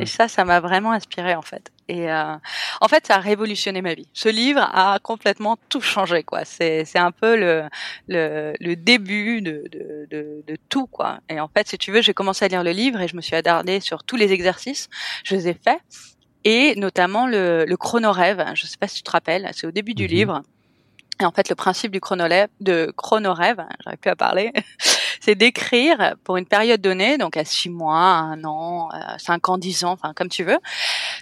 Et ça, ça m'a vraiment inspiré en fait. Et euh, en fait, ça a révolutionné ma vie. Ce livre a complètement tout changé, quoi. C'est c'est un peu le le, le début de, de, de, de tout, quoi. Et en fait, si tu veux, j'ai commencé à lire le livre et je me suis attardée sur tous les exercices. Je les ai faits et notamment le, le chrono-rêve. Je sais pas si tu te rappelles, c'est au début du mhm. livre. Et en fait, le principe du chrono-rêve, de chrono-rêve, j'arrive plus à parler, c'est d'écrire pour une période donnée, donc à six mois, un an, euh, cinq ans, dix ans, enfin comme tu veux,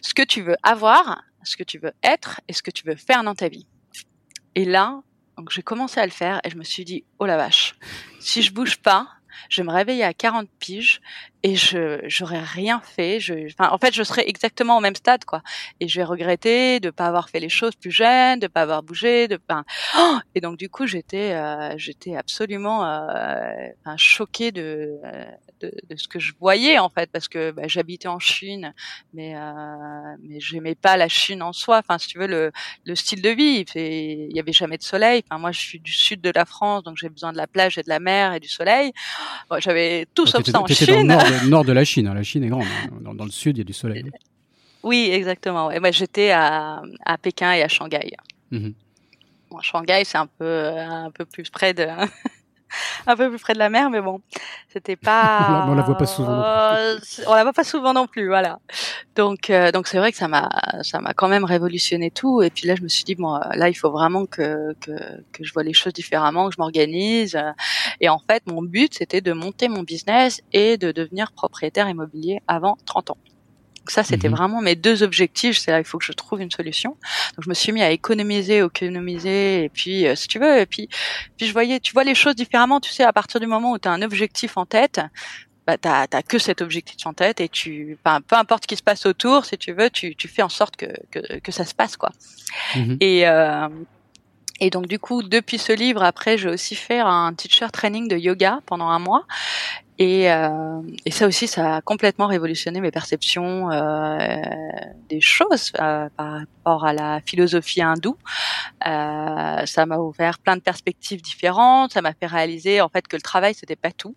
ce que tu veux avoir, ce que tu veux être et ce que tu veux faire dans ta vie. Et là, donc j'ai commencé à le faire et je me suis dit oh la vache, si je bouge pas, je me réveiller à 40 piges et je j'aurais rien fait. Je, enfin, en fait, je serais exactement au même stade, quoi. Et je vais regretter de pas avoir fait les choses plus jeunes, de pas avoir bougé, de. Oh et donc du coup, j'étais euh, j'étais absolument euh, choquée de, de, de ce que je voyais en fait, parce que bah, j'habitais en Chine, mais euh, mais j'aimais pas la Chine en soi. Enfin, si tu veux, le, le style de vie, il y avait jamais de soleil. Enfin, moi, je suis du sud de la France, donc j'ai besoin de la plage et de la mer et du soleil. J'avais tout sauf ça en Chine. Dans le nord, de, la Chine. Hein. La Chine est grande. Hein. Dans, le sud, il y a du soleil. Oui, exactement. Ouais. Moi, j'étais à, à Pékin et à Shanghai. Bon, Shanghai, c'est un peu un peu plus près de un peu plus près de la mer, mais bon, c'était pas. on la voit pas souvent. on la voit pas souvent non plus, voilà. Donc, euh, donc c'est vrai que ça m'a, ça m'a quand même révolutionné tout. Et puis là, je me suis dit bon, là, il faut vraiment que que, que je vois les choses différemment, que je m'organise. Et en fait, mon but, c'était de monter mon business et de devenir propriétaire immobilier avant 30 ans. Donc ça, c'était mhm. vraiment mes deux objectifs. C'est là, il faut que je trouve une solution. Donc je me suis mis à économiser, économiser, et puis euh, si tu veux, et puis puis je voyais, tu vois les choses différemment. Tu sais, à partir du moment où tu as un objectif en tête, bah t'as t'as que cet objectif en tête et tu, peu importe ce qui se passe autour, si tu veux, tu tu fais en sorte que que, que ça se passe quoi. Mhm. Et euh, et donc du coup, depuis ce livre, après, j'ai aussi fait un teacher training de yoga pendant un mois. Et, euh, et, ça aussi, ça a complètement révolutionné mes perceptions euh, des choses euh, par rapport à la philosophie hindoue. Euh, ça m'a ouvert plein de perspectives différentes. Ça m'a fait réaliser en fait que le travail c'était pas tout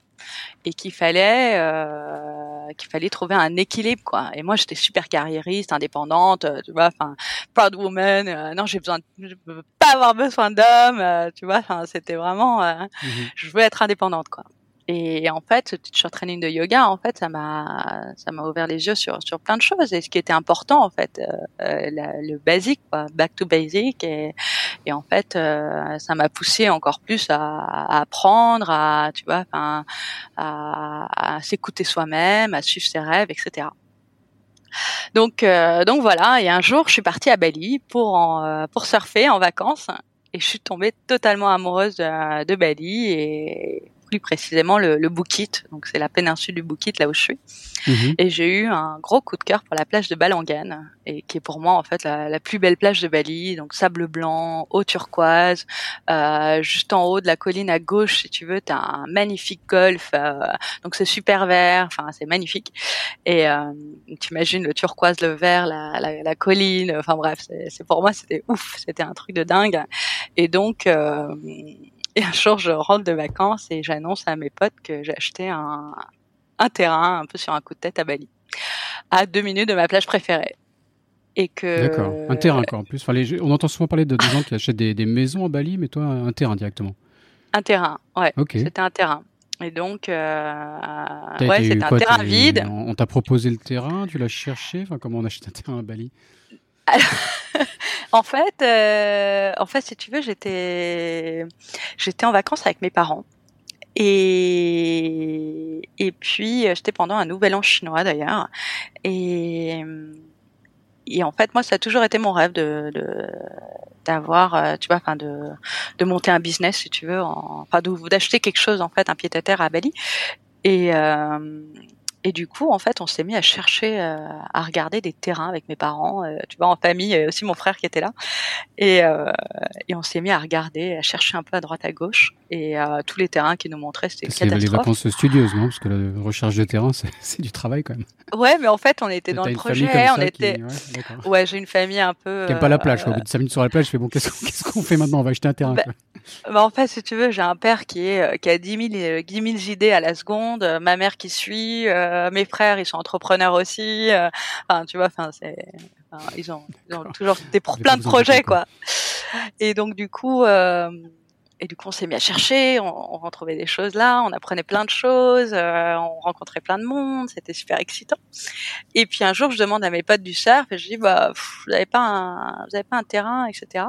et qu'il fallait euh, qu'il fallait trouver un équilibre quoi. Et moi, j'étais super carriériste, indépendante, tu vois, enfin proud woman. non, j'ai besoin, de, je veux pas avoir besoin d'hommes, tu vois. Enfin, c'était vraiment, mmh je veux être indépendante quoi. Et en fait, ce teacher training de yoga, en fait, ça m'a, ça m'a ouvert les yeux sur sur plein de choses. Et ce qui était important, en fait, euh, euh le basique, quoi, back to basic. Et, et en fait, euh, ça m'a poussé encore plus à, à, apprendre, à, tu vois, enfin, à, à s'écouter soi-même, à suivre ses rêves, etc. Donc, euh, donc voilà. Et un jour, je suis partie à Bali pour en, pour surfer en vacances. Et je suis tombée totalement amoureuse de, de Bali et plus précisément le, le Bukit, donc c'est la péninsule du Bukit là où je suis. Mhm. Et j'ai eu un gros coup de cœur pour la plage de Balangan, et qui est pour moi en fait la, la plus belle plage de Bali, donc sable blanc, eau turquoise, euh, juste en haut de la colline à gauche, si tu veux, tu as un magnifique golfe, euh, donc c'est super vert, enfin c'est magnifique. Et euh, tu imagines le turquoise, le vert, la, la, la colline, enfin bref, c'est pour moi c'était ouf, c'était un truc de dingue. Et donc euh, et un jour, je rentre de vacances et j'annonce à mes potes que j'ai acheté un, un terrain un peu sur un coup de tête à Bali, à deux minutes de ma plage préférée. Et que... D'accord, un terrain quoi en plus. Enfin, on entend souvent parler de, gens qui achètent des, des, maisons à Bali, mais toi, un terrain directement. Un terrain, ouais. C'était un terrain. Et donc, euh, ouais, c'était un terrain vide. On t'a proposé le terrain, tu l'as cherché. Enfin, comment on achète un terrain à Bali? en fait, euh, en fait, si tu veux, j'étais, j'étais en vacances avec mes parents. Et, et puis, euh, j'étais pendant un nouvel an chinois d'ailleurs. Et, et en fait, moi, ça a toujours été mon rêve de, d'avoir, euh, tu vois, enfin, de, de monter un business, si tu veux, enfin, d'acheter quelque chose, en fait, un pied à terre à Bali. Et, euh, et du coup, en fait, on s'est mis à chercher, euh, à regarder des terrains avec mes parents, euh, tu vois, en famille, et aussi mon frère qui était là. Et, euh, et on s'est mis à regarder, à chercher un peu à droite à gauche. Et tous les terrains qui nous montraient, c'était catastrophe. les vacances studieuses, non? Parce que la recherche de terrain, c'est du travail quand même. Ouais, mais en fait, on était dans le projet. On était. ouais, j'ai une famille un peu. T'aimes pas la plage, quoi. Au bout de 5 minutes sur la plage, je fais bon, qu'est-ce qu'on fait maintenant? On va acheter un terrain. Bah, bah, en fait, si tu veux, j'ai un père qui est qui a 10 000, 10 000 idées à la seconde, ma mère qui suit. Euh, mes frères, ils sont entrepreneurs aussi. Euh, enfin, tu vois, enfin, c'est, ils, ont, ils ont toujours des plein de projets, quoi. Et donc, du coup, euh, et du coup, on s'est mis à chercher, on, on, retrouvait des choses là, on apprenait plein de choses, on rencontrait plein de monde, c'était super excitant. Et puis un jour, je demande à mes potes du surf, et je dis, bah, vous avez pas un, vous avez pas un terrain, etc.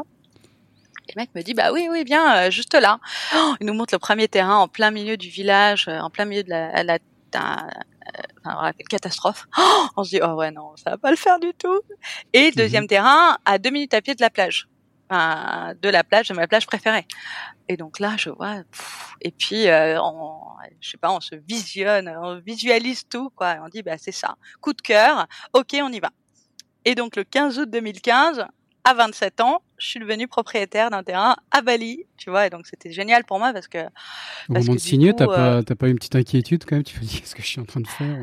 Et le mec me dit bah oui oui bien juste là. Oh, il nous montre le premier terrain en plein milieu du village, en plein milieu de la, la, enfin, catastrophe. Oh, on se dit oh ouais non, ça va pas le faire du tout. Et mhm. deuxième terrain à deux minutes à pied de la plage. de la plage, de ma plage préférée. Et donc là, je vois, et puis euh, on, je sais pas, on se visionne, on visualise tout, quoi. on dit, bah c'est ça, coup de cœur, ok, on y va. Et donc le 15 août 2015, à 27 ans, je suis devenue propriétaire d'un terrain à Bali, tu vois, et donc c'était génial pour moi parce que. Au moment de signer, t'as pas, pas eu une petite inquiétude quand même Tu te dis, qu'est-ce que je suis en train de faire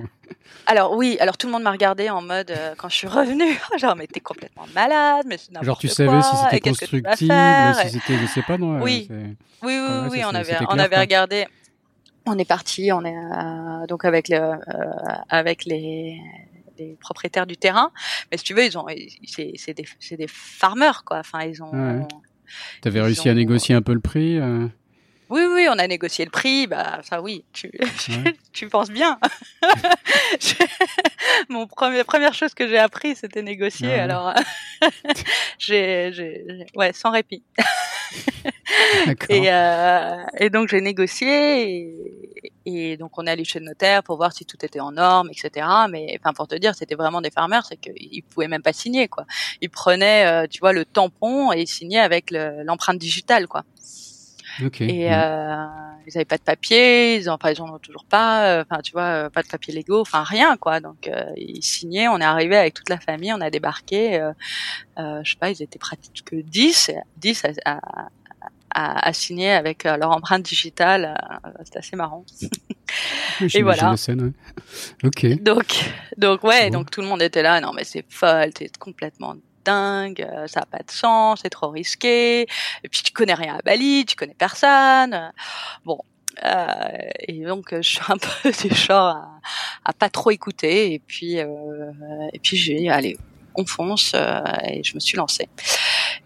Alors oui, alors tout le monde m'a regardé en mode euh, quand je suis revenue, genre mais t'es complètement malade, mais c'est Genre tu savais si c'était constructible, si c'était, je sais pas, non Oui, oui, oui, oui, on avait, on avait regardé. On est parti, on est euh, donc avec le, euh, avec les des propriétaires du terrain. Mais si tu veux, ils ont, c'est des, des farmers quoi. Enfin, ils ont. Ouais. T'avais réussi à négocier un peu le prix. Euh... Oui, oui, on a négocié le prix. Bah, ça, oui, tu, tu penses bien. Mon premier, première chose que j'ai appris, c'était négocier. Alors, j'ai, ouais, sans répit. et, euh, et donc j'ai négocié et, et, donc on est allé chez le notaire pour voir si tout était en norme, etc. Mais enfin pour te dire, c'était vraiment des farmers, c'est qu'ils pouvaient même pas signer quoi. Ils prenaient, euh, tu vois, le tampon et ils signaient avec l'empreinte digitale quoi. Et euh, ils avaient pas de papier, ils en, enfin ils en ont toujours pas, euh, enfin tu vois, euh, pas de papier légaux, enfin rien quoi. Donc euh, ils signaient, on est arrivé avec toute la famille, on a débarqué, euh, je sais pas, ils étaient pratiquement que 10, 10 à, à, à, signer avec leur empreinte digitale, c'était assez marrant. et voilà. La scène, ouais. Ok. Donc donc ouais, donc tout le monde était là, non mais c'est folle, t'es complètement dingue, euh, ça a pas de sens, c'est trop risqué. Et puis tu connais rien à Bali, tu connais personne. Bon, euh, et donc je suis un peu du genre à, à pas trop écouter. Et puis euh, et puis j'ai allez, on fonce euh, et je me suis lancée.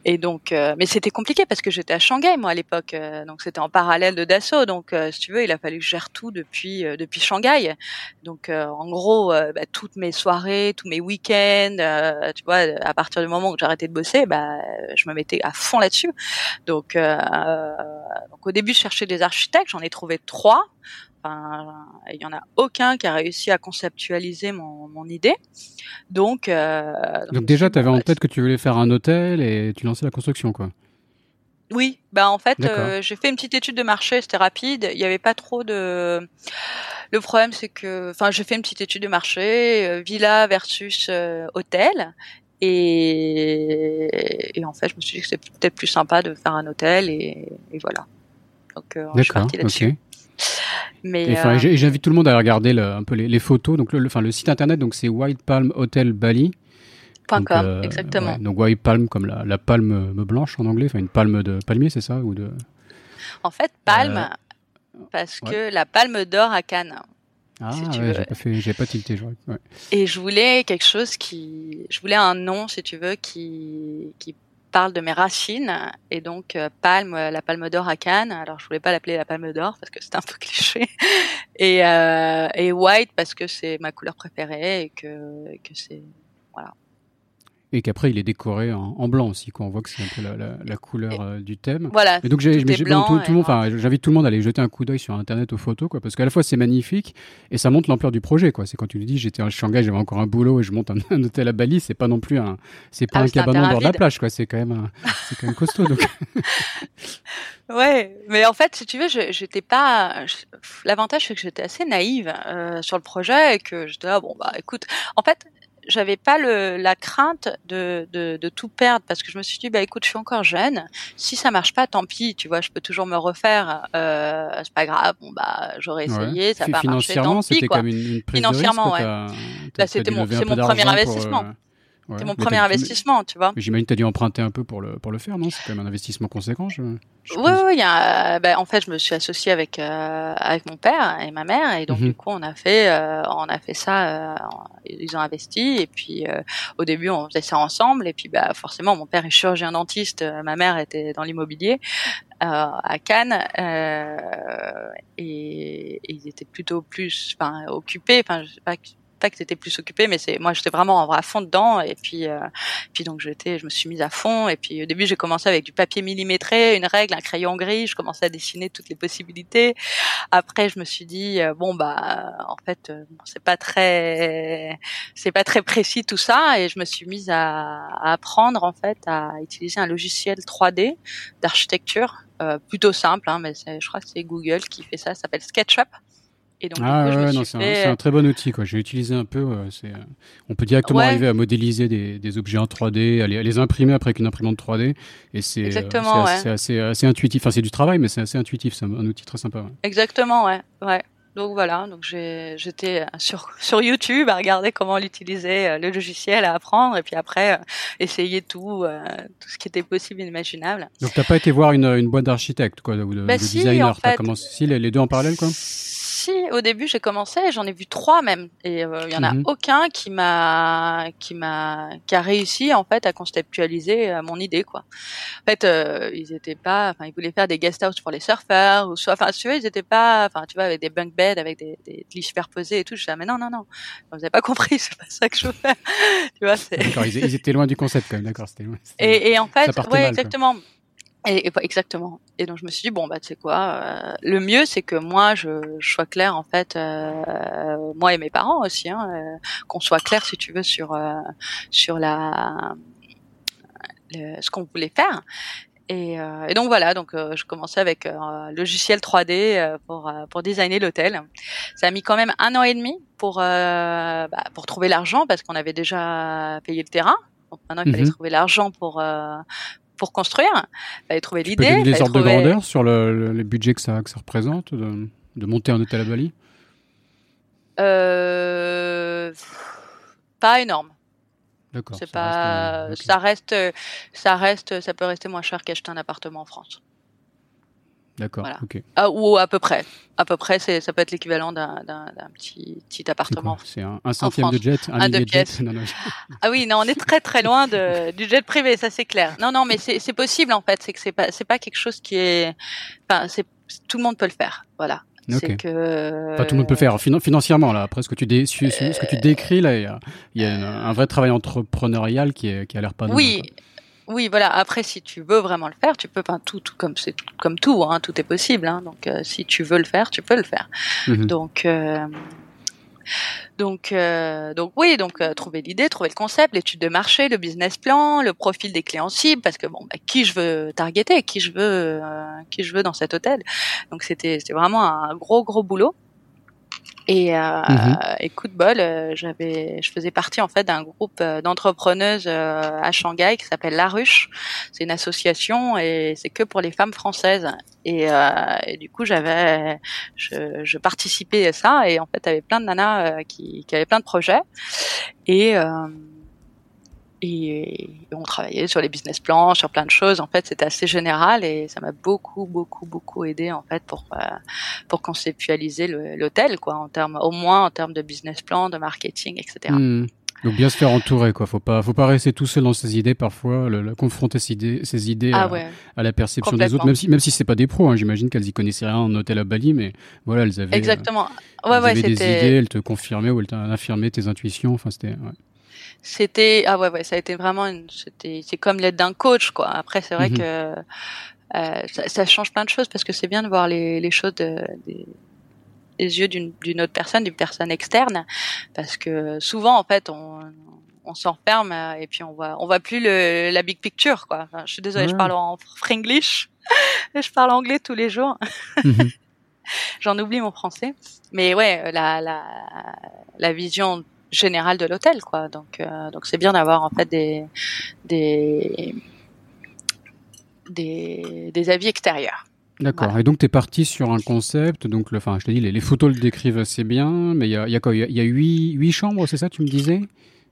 Et donc, euh, mais c'était compliqué parce que j'étais à Shanghai moi à l'époque, euh, donc c'était en parallèle de Dassault. Donc, si tu veux, il a fallu que je gère tout depuis depuis Shanghai. Donc, en gros, bah, toutes mes soirées, tous mes week-ends, tu vois, à partir du moment où j'arrêtais de bosser, bah, je me mettais à fond là-dessus. Donc, donc au début, je cherchais des architectes, j'en ai trouvé trois. Enfin, il y en a aucun qui a réussi à conceptualiser mon, mon idée. Donc, euh, donc, déjà, tu avais en tête que tu voulais faire un hôtel et tu lançais la construction, quoi. Oui, bah en fait, euh, j'ai fait une petite étude de marché, c'était rapide. Il n'y avait pas trop de. Le problème, c'est que, enfin, j'ai fait une petite étude de marché, euh, villa versus euh, hôtel, et... et, en fait, je me suis dit que c'était peut-être plus sympa de faire un hôtel, et, et voilà. Donc, je suis partie là-dessus. Mais euh... j'invite tout le monde à regarder le, un peu les, les, photos. Donc le, site internet, donc c'est White Palm Hotel Bali. Donc, euh, exactement. Ouais, donc White Palm comme la, la, palme blanche en anglais, enfin une palme de palmier, c'est ça ou de. En fait, palme euh, parce que la palme d'or à Cannes. Ah si ouais, j'ai pas fait, j'ai pas tilté. Ouais. Et je voulais quelque chose qui, je voulais un nom, si tu veux, qui qui parle de mes racines et donc euh, palme, euh, la palme d'or à Cannes. Alors je voulais pas l'appeler la palme d'or parce que c'est un peu cliché et, euh, et white parce que c'est ma couleur préférée et que, et que c'est voilà et qu'après il est décoré en, en, blanc aussi quoi. On voit que c'est un peu la, la, la couleur euh, du thème. voilà et donc j'ai tout, tout, le monde enfin j'invite tout le monde à aller jeter un coup d'œil sur internet aux photos quoi parce qu'à la fois c'est magnifique et ça montre l'ampleur du projet quoi. C'est quand tu lui dis j'étais à Shanghai j'avais encore un boulot et je monte un, un hôtel à Bali c'est pas non plus un c'est pas ah, un cabanon bord de la plage quoi. C'est quand même c'est quand même costaud donc. Ouais mais en fait si tu veux j'étais pas l'avantage c'est que j'étais assez naïve euh, sur le projet et que j'étais là bon bah écoute en fait j'avais pas le, la crainte de, de, de, tout perdre parce que je me suis dit bah écoute je suis encore jeune. Si ça marche pas tant pis tu vois je peux toujours me refaire. Euh, c'est pas grave. Bon bah j'aurais essayé ouais. ça va marché tant pis quoi. comme une, une financièrement ouais. Là c'était mon c'est mon premier investissement euh... Ouais. C'est mon premier investissement, tu vois. J'imagine que tu as dû emprunter un peu pour le, pour le faire, non? C'est quand même un investissement conséquent. Je, je oui, oui, y a, bah, en fait, je me suis associée avec, euh, avec mon père et ma mère, et donc mm -hmm. du coup, on a fait, euh, on a fait ça, euh, ils ont investi, et puis euh, au début, on faisait ça ensemble, et puis bah, forcément, mon père est chirurgien dentiste, euh, ma mère était dans l'immobilier à Cannes, et, et, ils étaient plutôt plus enfin, occupés, enfin, je sais pas que t'étais plus occupé, mais c'est moi j'étais vraiment à fond dedans. Et puis euh, puis donc j'étais, je me suis mise à fond. Et puis au début j'ai commencé avec du papier millimétré, une règle, un crayon gris, je commençais à dessiner toutes les possibilités. Après je me suis dit euh, bon bah en fait euh, c'est pas très c'est pas très précis tout ça. Et je me suis mise à, à apprendre en fait à utiliser un logiciel 3D d'architecture euh, plutôt simple, hein, mais je crois que c'est Google qui fait ça, ça s'appelle SketchUp. Et donc, ah ouais, non, c'est un, très bon outil. Quoi. J'ai utilisé un peu. c'est, on peut directement arriver à modéliser des, des, objets en 3D, à les, les, imprimer après avec une imprimante 3D. Et c'est, c'est, assez, assez, intuitif. Enfin, c'est du travail, mais c'est assez intuitif. C'est un, un outil très sympa. Exactement, ouais. ouais. Donc voilà, donc j'étais sur sur YouTube à regarder comment l'utiliser euh, le logiciel, à apprendre et puis après euh, essayer tout euh, tout ce qui était possible et imaginable. Donc t'as pas été voir une, une boîte d'architecte quoi ou de, bah de designer, t'as commencé si les, deux en parallèle quoi? Si, au début j'ai commencé, j'en ai vu trois même, et euh, il y en a mhm. aucun qui m'a, qui m'a, qui a réussi en fait à conceptualiser euh, mon idée quoi. En fait, euh, ils étaient pas, enfin ils voulaient faire des guest house pour les surfeurs ou soit, enfin tu vois ils étaient pas, enfin tu vois avec des bunk beds avec des, des lits superposés et tout. Je disais mais non non non, vous avez pas compris, c'est pas ça que je veux faire. tu vois c'est. D'accord, ils, étaient loin du concept quand même, d'accord, c'était loin. Et, et, en fait, ouais exactement. Et, exactement. Et donc je me suis dit bon bah tu sais quoi, euh, le mieux c'est que moi je, je, sois clair en fait, euh, moi et mes parents aussi, hein, euh, qu'on soit clair si tu veux sur euh, sur la ce qu'on voulait faire. Et, et, donc voilà, donc je commençais avec un logiciel 3D pour pour designer l'hôtel. Ça a mis quand même un an et demi pour bah, pour trouver l'argent parce qu'on avait déjà payé le terrain. Donc maintenant il fallait mhm. trouver l'argent pour pour construire. Fallait trouver l'idée. Tu peux des ordres de grandeur sur le, le, budget que ça, que ça représente de, de monter un hôtel à Bali euh, Pas énorme. D'accord. C'est pas, ça reste, ça reste, ça peut rester moins cher qu'acheter un appartement en France. D'accord. Ah, ou à peu près. À peu près, c'est, ça peut être l'équivalent d'un, d'un, petit, petit appartement. C'est un, un centième de jet, un, un de pièces. ah oui, non, on est très très loin de, du jet privé, ça c'est clair. Non, non, mais c'est, c'est possible en fait. C'est que c'est pas, c'est pas quelque chose qui est, enfin, c'est tout le monde peut le faire. Voilà. C'est que. Enfin, tout le monde peut faire financièrement là. Après ce que tu, dé... ce que tu décris là, il y a, il y a un vrai travail entrepreneurial qui, est, qui a l'air pas. Oui. Oui, voilà. Après, si tu veux vraiment le faire, tu peux. Enfin, tout, tout comme c'est comme tout, hein, tout est possible. Hein, donc, euh, si tu veux le faire, tu peux le faire. Mhm. Donc, euh, donc, euh, donc oui, donc trouver l'idée, trouver le concept, l'étude de marché, le business plan, le profil des clients cibles, parce que bon, bah, qui je veux targeter, qui je veux, qui je veux dans cet hôtel. Donc, c'était, c'était vraiment un gros, gros boulot. Et, euh, mhm. et, coup de bol, euh, j'avais, je faisais partie en fait d'un groupe euh, d'entrepreneuses euh, à Shanghai qui s'appelle La Ruche. C'est une association et c'est que pour les femmes françaises. Et, et du coup, j'avais, je, je, participais à ça et en fait, il y avait plein de nanas qui, qui avaient plein de projets. Et et, on travaillait sur les business plans, sur plein de choses. En fait, c'était assez général et ça m'a beaucoup, beaucoup, beaucoup aidé en fait pour euh, pour conceptualiser l'hôtel, quoi, en termes, au moins en termes de business plan, de marketing, etc. Hmm. Donc bien se faire entourer, quoi. Faut pas, faut pas rester tout seul dans ses idées parfois. Le, confronter ses idées, ses idées ah à, la perception des autres, même si, même si c'est pas des pros. Hein, J'imagine qu'elles y connaissaient rien en hôtel à Bali, mais voilà, elles avaient. Exactement. Ouais, elles avaient des idées, elles te confirmaient ou elles t'affirmaient tes intuitions. Enfin, c'était. C'était ah ouais ouais ça a été vraiment c'était c'est comme l'aide d'un coach quoi. Après c'est vrai mhm. que euh, ça, ça, change plein de choses parce que c'est bien de voir les, les choses de, des, les yeux d'une autre personne d'une personne externe. Parce que souvent en fait on on s'enferme et puis on voit on voit plus le, la big picture quoi. Enfin, je suis désolée je parle en fringlish. Je parle anglais tous les jours. Mhm. j'en oublie mon français. Mais ouais la la la vision général de l'hôtel, quoi. Donc, euh, donc c'est bien d'avoir en fait des des des, des avis extérieurs. D'accord. Et donc, tu es parti sur un concept. Donc, le, enfin, je te dis, les, les photos le décrivent assez bien, mais il y a, y a quoi? Il y, a huit, huit chambres, c'est ça, tu me disais?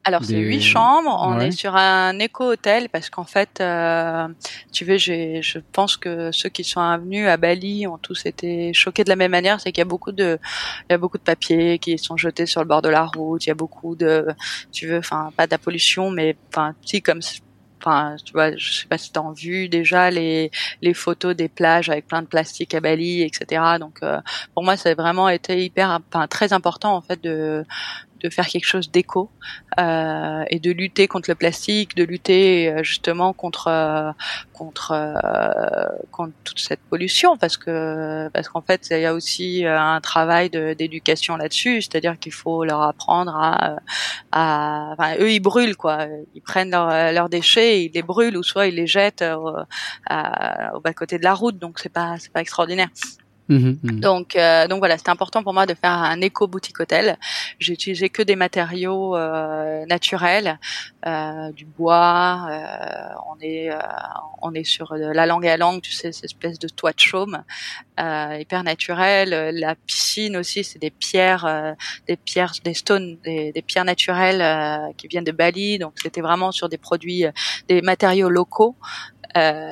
Alors c'est huit chambres, on est sur un éco-hôtel parce qu'en fait, euh, tu veux, je pense que ceux qui sont venus à Bali ont tous été choqués de la même manière, c'est qu'il y a beaucoup de, il y a beaucoup de papiers qui sont jetés sur le bord de la route, il y a beaucoup de, tu veux, enfin pas de la pollution, mais enfin si comme enfin tu vois je sais pas si t'as vu déjà les les photos des plages avec plein de plastique à Bali etc donc euh, pour moi ça a vraiment été hyper enfin très important en fait de de faire quelque chose d'éco euh, et de lutter contre le plastique, de lutter euh, justement contre euh, contre euh, contre toute cette pollution parce que parce qu'en fait il y a aussi un travail d'éducation là-dessus, c'est-à-dire qu'il faut leur apprendre à, à enfin, eux ils brûlent quoi, ils prennent leurs déchets, ils les brûlent ou soit ils les jettent au, au bas côté de la route donc c'est pas c'est pas extraordinaire. Mhm, mhm. Donc, euh, donc voilà, c'était important pour moi de faire un éco boutique hôtel. J'ai utilisé que des matériaux euh, naturels, euh, du bois. Euh, on est, euh, on est sur la langue à langue, tu sais, cette espèce de toit de chaume hyper naturel. La piscine aussi, c'est des pierres, des pierres, des stones, des, des pierres naturelles qui viennent de Bali. Donc c'était vraiment sur des produits, des matériaux locaux. Euh,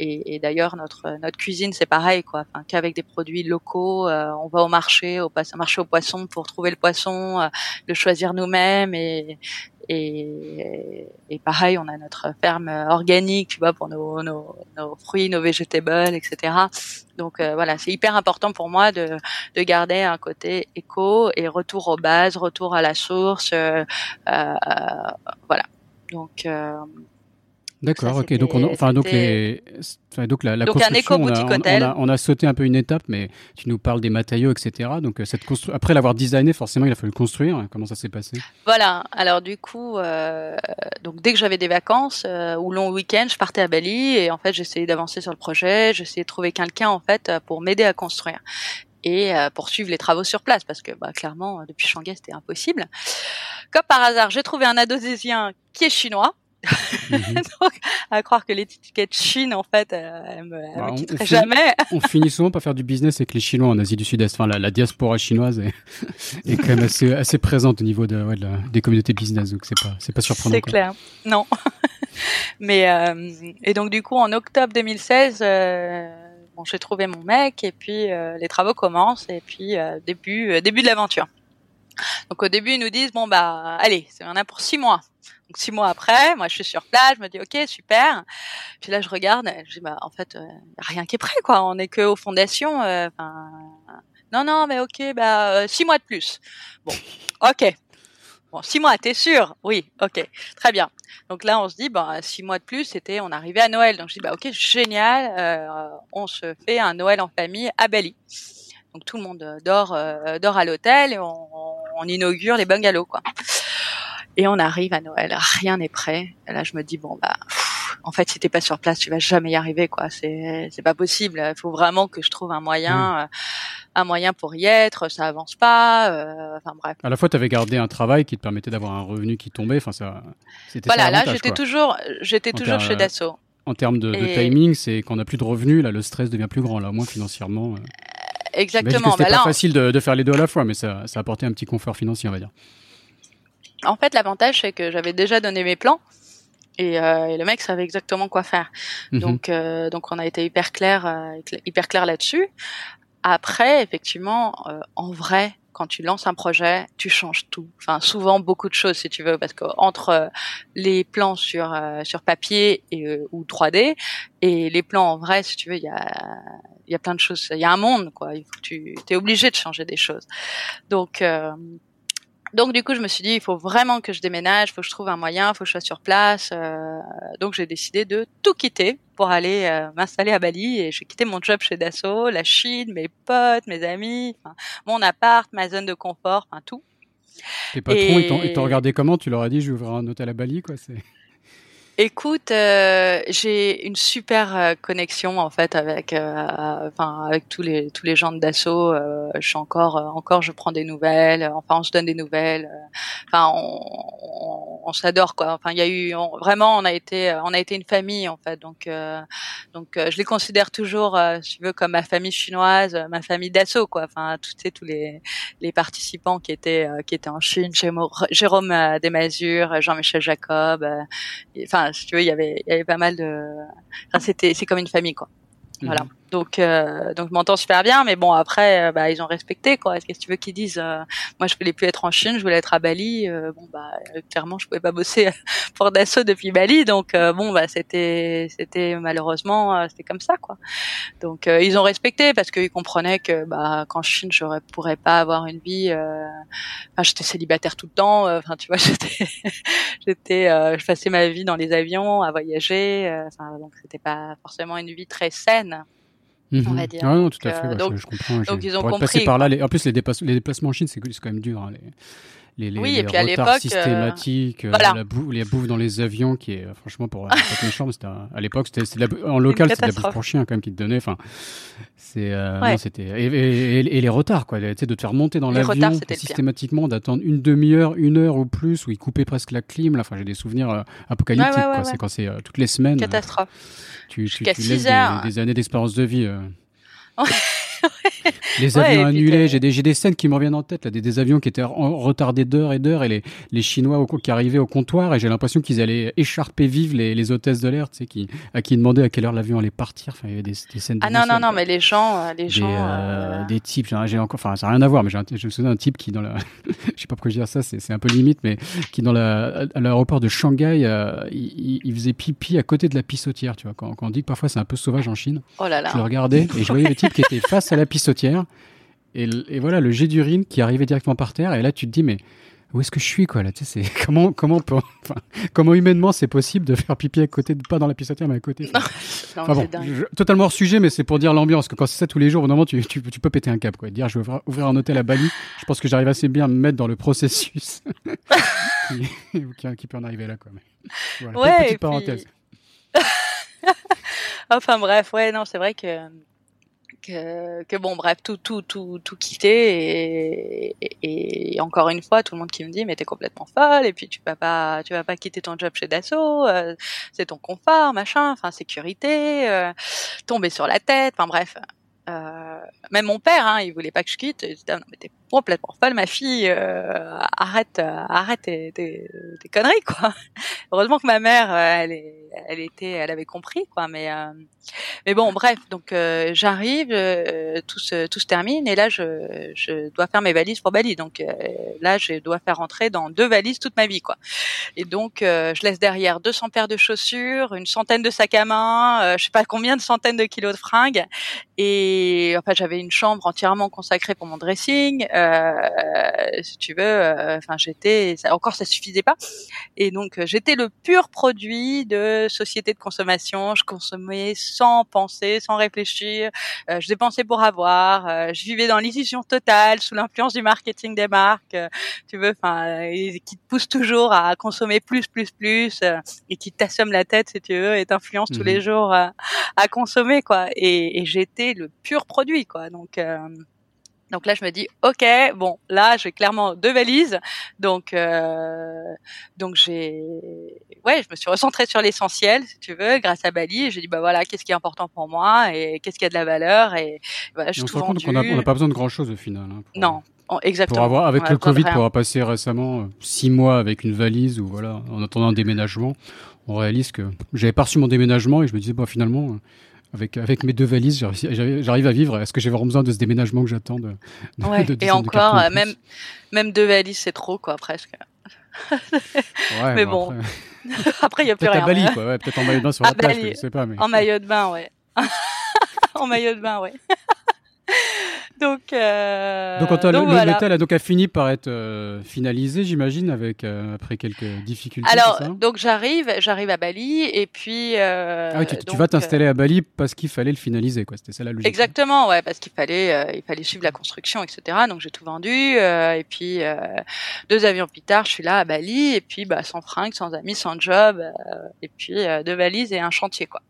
et, d'ailleurs notre notre cuisine c'est pareil quoi, enfin, qu'avec des produits locaux. Euh, on va au marché, au marché aux poissons pour trouver le poisson, euh, le choisir nous-mêmes et, et, pareil, on a notre ferme organique, tu vois, pour nos, nos, nos fruits, nos vegetables, etc. Donc euh, voilà, c'est hyper important pour moi de, de garder un côté éco et retour aux bases, retour à la source, voilà. Donc D'accord, ok. Donc, on enfin, donc, les, enfin, donc la, la donc construction, un on, a, on, a, on, a, sauté un peu une étape, mais tu nous parles des matériaux, etc. Donc, euh, cette constru... après l'avoir designé, forcément, il a fallu le construire. Comment ça s'est passé? Voilà. Alors, du coup, euh, donc dès que j'avais des vacances euh, ou long week-end, je partais à Bali et en fait, j'essayais d'avancer sur le projet. J'essayais de trouver quelqu'un en fait pour m'aider à construire et euh, poursuivre les travaux sur place parce que bah, clairement, depuis Shanghai, c'était impossible. Comme par hasard, j'ai trouvé un indonésien qui est chinois Mhm. Donc, à croire que l'étiquette Chine, en fait, euh, elle me, elle bah, me jamais. on finit souvent par faire du business avec les Chinois en Asie du Sud-Est. Enfin, la, la, diaspora chinoise est, est, quand même assez, assez présente au niveau de, ouais, de la, des communautés business, donc c'est pas, c'est pas surprenant. C'est clair. Non. Mais euh, et donc du coup, en octobre 2016. Euh, bon, j'ai trouvé mon mec et puis euh, les travaux commencent et puis euh, début début de l'aventure. Donc au début ils nous disent bon bah allez c'est en a pour six mois. Donc six mois après, moi je suis sur place, je me dis ok super. Puis là je regarde, je dis bah en fait euh, rien qui est prêt quoi, on est que aux fondations. Euh, non non mais ok bah euh, six mois de plus. Bon ok. Bon six mois, t'es sûr? Oui ok très bien. Donc là on se dit bah six mois de plus, c'était on arrivait à Noël. Donc je dis bah ok génial, euh, on se fait un Noël en famille à Bali. Donc tout le monde dort dort à l'hôtel et on, on inaugure les bungalows quoi. Et on arrive à Noël, rien n'est prêt. Et là, je me dis bon bah, en fait, si t'es pas sur place, tu vas jamais y arriver, quoi. C'est c'est pas possible. Il faut vraiment que je trouve un moyen, euh, un moyen pour y être. Ça avance pas. Euh, enfin bref. À la fois, tu avais gardé un travail qui te permettait d'avoir un revenu qui tombait. Enfin ça, c'était voilà. là, j'étais toujours, j'étais toujours chez Dassault. En termes de, de timing, c'est qu'on a plus de revenus, là, le stress devient plus grand, là, au moins financièrement. Euh. Exactement. C'était bah pas facile de, de, faire les deux à la fois, mais ça, ça a apporté un petit confort financier, on va dire. En fait, l'avantage, c'est que j'avais déjà donné mes plans. Et, euh, et, le mec savait exactement quoi faire. Mhm. Donc, euh, donc on a été hyper clair, euh, hyper clair là-dessus. Après, effectivement, euh, en vrai, quand tu lances un projet, tu changes tout. Enfin, souvent beaucoup de choses, si tu veux, parce que entre les plans sur sur papier et, ou 3D et les plans en vrai, si tu veux, il y a il y a plein de choses. Il y a un monde, quoi. Il faut que tu es obligé de changer des choses. Donc donc du coup, je me suis dit, il faut vraiment que je déménage, il faut que je trouve un moyen, il faut que je sois sur place. Euh, donc j'ai décidé de tout quitter pour aller euh, m'installer à Bali et j'ai quitté mon job chez Dassault, la Chine, mes potes, mes amis, mon appart, ma zone de confort, enfin tout. Tes patrons, et... ils t'ont regardé comment? Tu leur as dit, je vais ouvrir un hôtel à Bali, quoi. C'est. Écoute, euh, j'ai une super euh, connexion en fait avec, euh, enfin avec tous les tous les gens de Dassault. Euh, je suis encore encore je prends des nouvelles. Enfin on se donne des nouvelles. Enfin on, on, on s'adore quoi. Enfin il y a eu vraiment on a été on a été une famille en fait. Donc donc je les considère toujours si tu veux comme ma famille chinoise, ma famille Dassault quoi. Enfin tous tous les les participants qui étaient qui étaient en Chine, Jérôme Desmazures, Jean-Michel Jacob. Enfin tu veux, il y avait, il y avait pas mal de. Enfin, c'était, c'est comme une famille, quoi. Mhm. Voilà. Donc euh, donc je m'entends super bien, mais bon après euh, bah ils ont respecté quoi. Qu'est-ce que tu veux qu'ils disent euh, Moi je voulais plus être en Chine, je voulais être à Bali. bon bah clairement je pouvais pas bosser pour Dassault depuis Bali, donc bon bah c'était c'était malheureusement c'était comme ça quoi. Donc ils ont respecté parce qu'ils comprenaient que bah qu'en Chine je pourrais pas avoir une vie. Enfin j'étais célibataire tout le temps. Enfin tu vois j'étais j'étais je passais ma vie dans les avions à voyager. Enfin donc c'était pas forcément une vie très saine on va mhm. dire. Ah non, tout à fait, donc, je, comprends. Donc ils ont compris. par là, en plus, les, les, déplacements en Chine, c'est quand même dur. Hein, les, les, oui, et puis à retards euh, systématiques, euh, la bouffe, les bouffe dans les avions, qui est franchement pour pas méchant, mais à l'époque, c'était en local, c'était de la bouffe pour chien quand même qui te donnait. Enfin, c'est euh, c'était et, les retards quoi, tu sais, de te faire monter dans l'avion systématiquement, d'attendre une demi-heure, une heure ou plus, où ils coupaient presque la clim. Enfin, j'ai des souvenirs apocalyptiques. C'est quand c'est toutes les semaines. Catastrophe tu, tu, tu laisses des, années d'espérance de vie. Euh. les avions annulés, j'ai des, des, scènes qui me reviennent en tête, là, des, des avions qui étaient retardés d'heures et d'heures, et les, les Chinois au, qui arrivaient au comptoir, et j'ai l'impression qu'ils allaient écharper vivre les, les hôtesses de l'air, tu sais, qui, à qui demandaient à quelle heure l'avion allait partir. Enfin, il y avait des, des scènes. Ah non, non, non, mais les gens, euh, les gens. Euh, des types, j'ai encore, enfin, ça n'a rien à voir, mais un, je me souviens d'un type qui, dans la, je sais pas pourquoi je dis ça, c'est un peu limite, mais qui, dans la, l'aéroport de Shanghai, euh, il, il, faisait pipi à côté de la pissotière, tu vois, quand, quand on dit que parfois c'est un peu sauvage en Chine. Oh là là. Je le regardais, et je voyais le type qui était face à la pissotière. Et, et, voilà, le jet d'urine qui arrivait directement par terre. Et là, tu te dis, mais où est-ce que je suis, quoi, là, tu sais, c'est, comment, comment, enfin, comment humainement c'est possible de faire pipi à côté, pas dans la pissotière, mais à côté. Enfin, bon, totalement hors sujet, mais c'est pour dire l'ambiance, que quand c'est ça tous les jours, au tu, tu, tu, peux péter un cap, quoi. Dire, je vais ouvrir, un hôtel à Bali. Je pense que j'arrive assez bien à me mettre dans le processus qui, qui, peut en arriver là, quoi. Mais, voilà, ouais, petite parenthèse. enfin bref, ouais, non, c'est vrai que que, que, bon bref tout tout tout tout quitter et, et, encore une fois tout le monde qui me dit mais t'es complètement folle et puis tu vas pas tu vas pas quitter ton job chez Dassault euh, c'est ton confort machin enfin sécurité euh, tomber sur la tête enfin bref euh, même mon père, hein, il voulait pas que je quitte. Il disait, non, mais t'es complètement folle, ma fille. Euh, arrête, euh, arrête tes, tes, tes, conneries, quoi. Heureusement que ma mère, euh, elle, elle était, elle avait compris, quoi. Mais, mais bon, bref. Donc j'arrive, tout se, tout se termine, et là, je, je dois faire mes valises pour Bali. Donc là, je dois faire rentrer dans deux valises toute ma vie, quoi. Et donc, je laisse derrière 200 paires de chaussures, une centaine de sacs à main, je sais pas combien de centaines de kilos de fringues, et enfin, j'avais une chambre entièrement consacrée pour mon dressing. Euh, si tu veux, euh, enfin, j'étais encore ça suffisait pas. Et donc, euh, j'étais le pur produit de société de consommation. Je consommais sans penser, sans réfléchir. je dépensais pour avoir. je vivais dans l'illusion totale, sous l'influence du marketing des marques. tu veux, enfin, qui te pousse toujours à consommer plus, plus, plus, et qui t'assomme la tête, si tu veux, et t'influence tous les mmh jours à, consommer, quoi. Et, et j'étais le pur produit, quoi. Donc euh, donc là, je me dis, ok, bon, là, j'ai clairement deux valises, donc euh, donc j'ai, ouais, je me suis recentrée sur l'essentiel, si tu veux, grâce à Bali. Et j'ai dit, bah voilà, qu'est-ce qui est important pour moi et qu'est-ce qui a de la valeur? Et voilà, je on tout vendu. On n'a pas besoin de grand chose au final. Hein, non, exactement. Pour avoir, avec le Covid, pour avoir passé récemment euh, six mois avec une valise ou voilà, en attendant un déménagement, on réalise que j'avais pas reçu mon déménagement et je me disais, bah finalement avec, avec mes deux valises, j'arrive à vivre. Est-ce que j'ai vraiment besoin de ce déménagement que j'attends de, ouais, Et encore, euh, même, même deux valises, c'est trop, quoi, presque. ouais, mais bon. Après, il n'y a plus rien. Peut-être à Bali, quoi. Ouais, peut-être en maillot de bain sur la plage, je sais pas. Mais... En maillot de bain, ouais. en maillot de bain, ouais. Donc, euh, donc, quand le, voilà. a donc a fini par être euh, finalisé, j'imagine, avec euh, après quelques difficultés. Alors, donc j'arrive, j'arrive à Bali et puis. ah oui, tu, vas t'installer à Bali parce qu'il fallait le finaliser, quoi. C'était ça la logique. Exactement, ouais, parce qu'il fallait, il fallait suivre la construction, etc. Donc j'ai tout vendu et puis deux avions plus tard, je suis là à Bali et puis bah sans fringues, sans amis, sans job et puis deux valises et un chantier, quoi.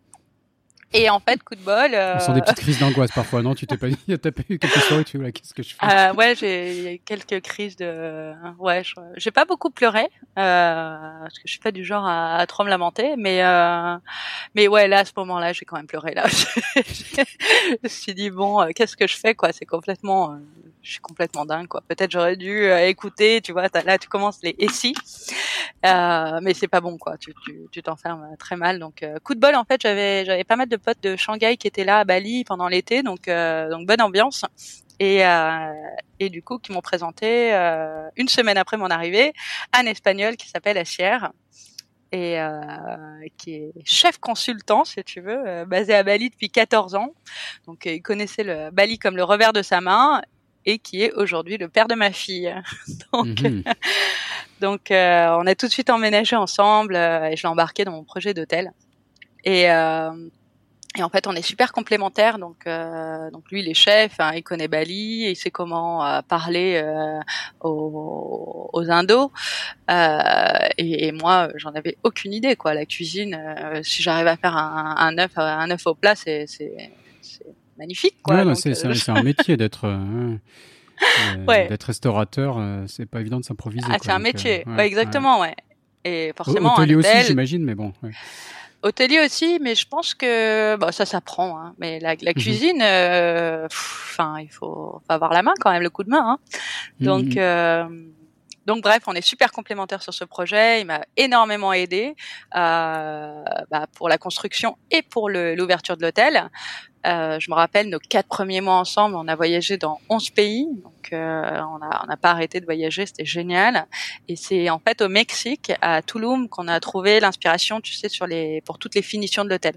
Et en fait, coup de bol. Euh... On sent des petites crises d'angoisse parfois, non? Tu t'es pas dit, t'as pas eu quelques soirées, tu vois, qu'est-ce que je fais? Euh, Ouais, j'ai quelques crises de. Ouais, j'ai pas beaucoup pleuré euh, parce que je suis pas du genre à, à trop me lamenter, mais euh... mais ouais, là à ce moment-là, j'ai quand même pleuré. Là, je me suis dit bon, euh, qu'est-ce que je fais quoi? C'est complètement. Euh, je suis complètement dingue quoi. Peut-être j'aurais dû euh, écouter, tu vois, là tu commences les et si, euh, mais c'est pas bon quoi. Tu tu t'enfermes très mal. Donc euh, coup de bol en fait, j'avais j'avais pas mal de potes de Shanghai qui étaient là à Bali pendant l'été, donc euh, donc bonne ambiance. Et, et du coup, qui m'ont présenté une semaine après mon arrivée un espagnol qui s'appelle Assier et qui est chef consultant, si tu veux, basé à Bali depuis 14 ans. Donc, il connaissait le Bali comme le revers de sa main et qui est aujourd'hui le père de ma fille. donc, mhm. donc euh, on a tout de suite emménagé ensemble euh, et je l'ai embarqué dans mon projet d'hôtel. Et, euh, et en fait, on est super complémentaires. Donc, euh, donc lui, il est chef, hein, il connaît Bali, il sait comment euh, parler euh, aux, aux Indos. Et, et, moi, j'en avais aucune idée. Quoi, la cuisine, si j'arrive à faire un, un œuf, un œuf au plat, c'est magnifique. Quoi. Ouais, c'est euh, un métier d'être. Euh, euh, d'être restaurateur, c'est pas évident de s'improviser. Ah, c'est un métier, exactement, ouais. Et forcément, hôtelier aussi, j'imagine, mais bon. Hôtelier aussi, mais je pense que bon, ça s'apprend. Hein. Mais la, la mhm. cuisine, il faut, avoir la main quand même, le coup de main. Hein. Donc, mhm. Donc bref, on est super complémentaires sur ce projet. Il m'a énormément aidé euh, bah, pour la construction et pour l'ouverture de l'hôtel. Euh, je me rappelle nos quatre premiers mois ensemble, on a voyagé dans 11 pays, donc euh, on n'a on pas arrêté de voyager, c'était génial. Et c'est en fait au Mexique, à Tulum, qu'on a trouvé l'inspiration, tu sais, sur les pour toutes les finitions de l'hôtel.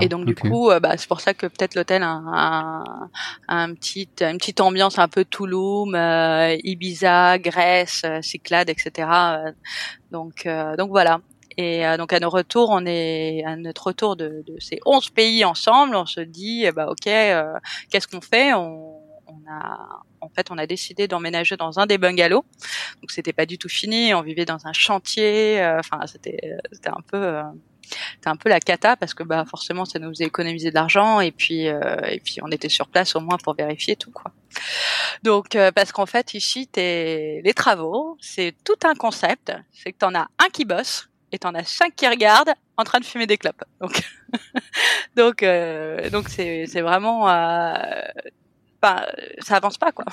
Et donc du coup, euh, bah, c'est pour ça que peut-être l'hôtel a, un, un petit, une petite ambiance un peu Touloum, euh, Ibiza, Grèce, euh, Cyclades, etc. Donc donc voilà. Et donc à nos retours, on est à notre retour de, de ces 11 pays ensemble, on se dit bah ok, qu'est-ce qu'on fait? On, on a en fait on a décidé d'emménager dans un des bungalows. Donc c'était pas du tout fini, on vivait dans un chantier, enfin c'était c'était un peu c'était un peu la cata parce que bah forcément ça nous faisait économiser de l'argent et puis euh, et puis on était sur place au moins pour vérifier tout quoi. Donc euh, parce qu'en fait ici t'es les travaux c'est tout un concept c'est que t'en as un qui bosse et t'en as cinq qui regardent en train de fumer des clopes. Donc donc euh, donc c'est c'est vraiment bah, ça avance pas quoi.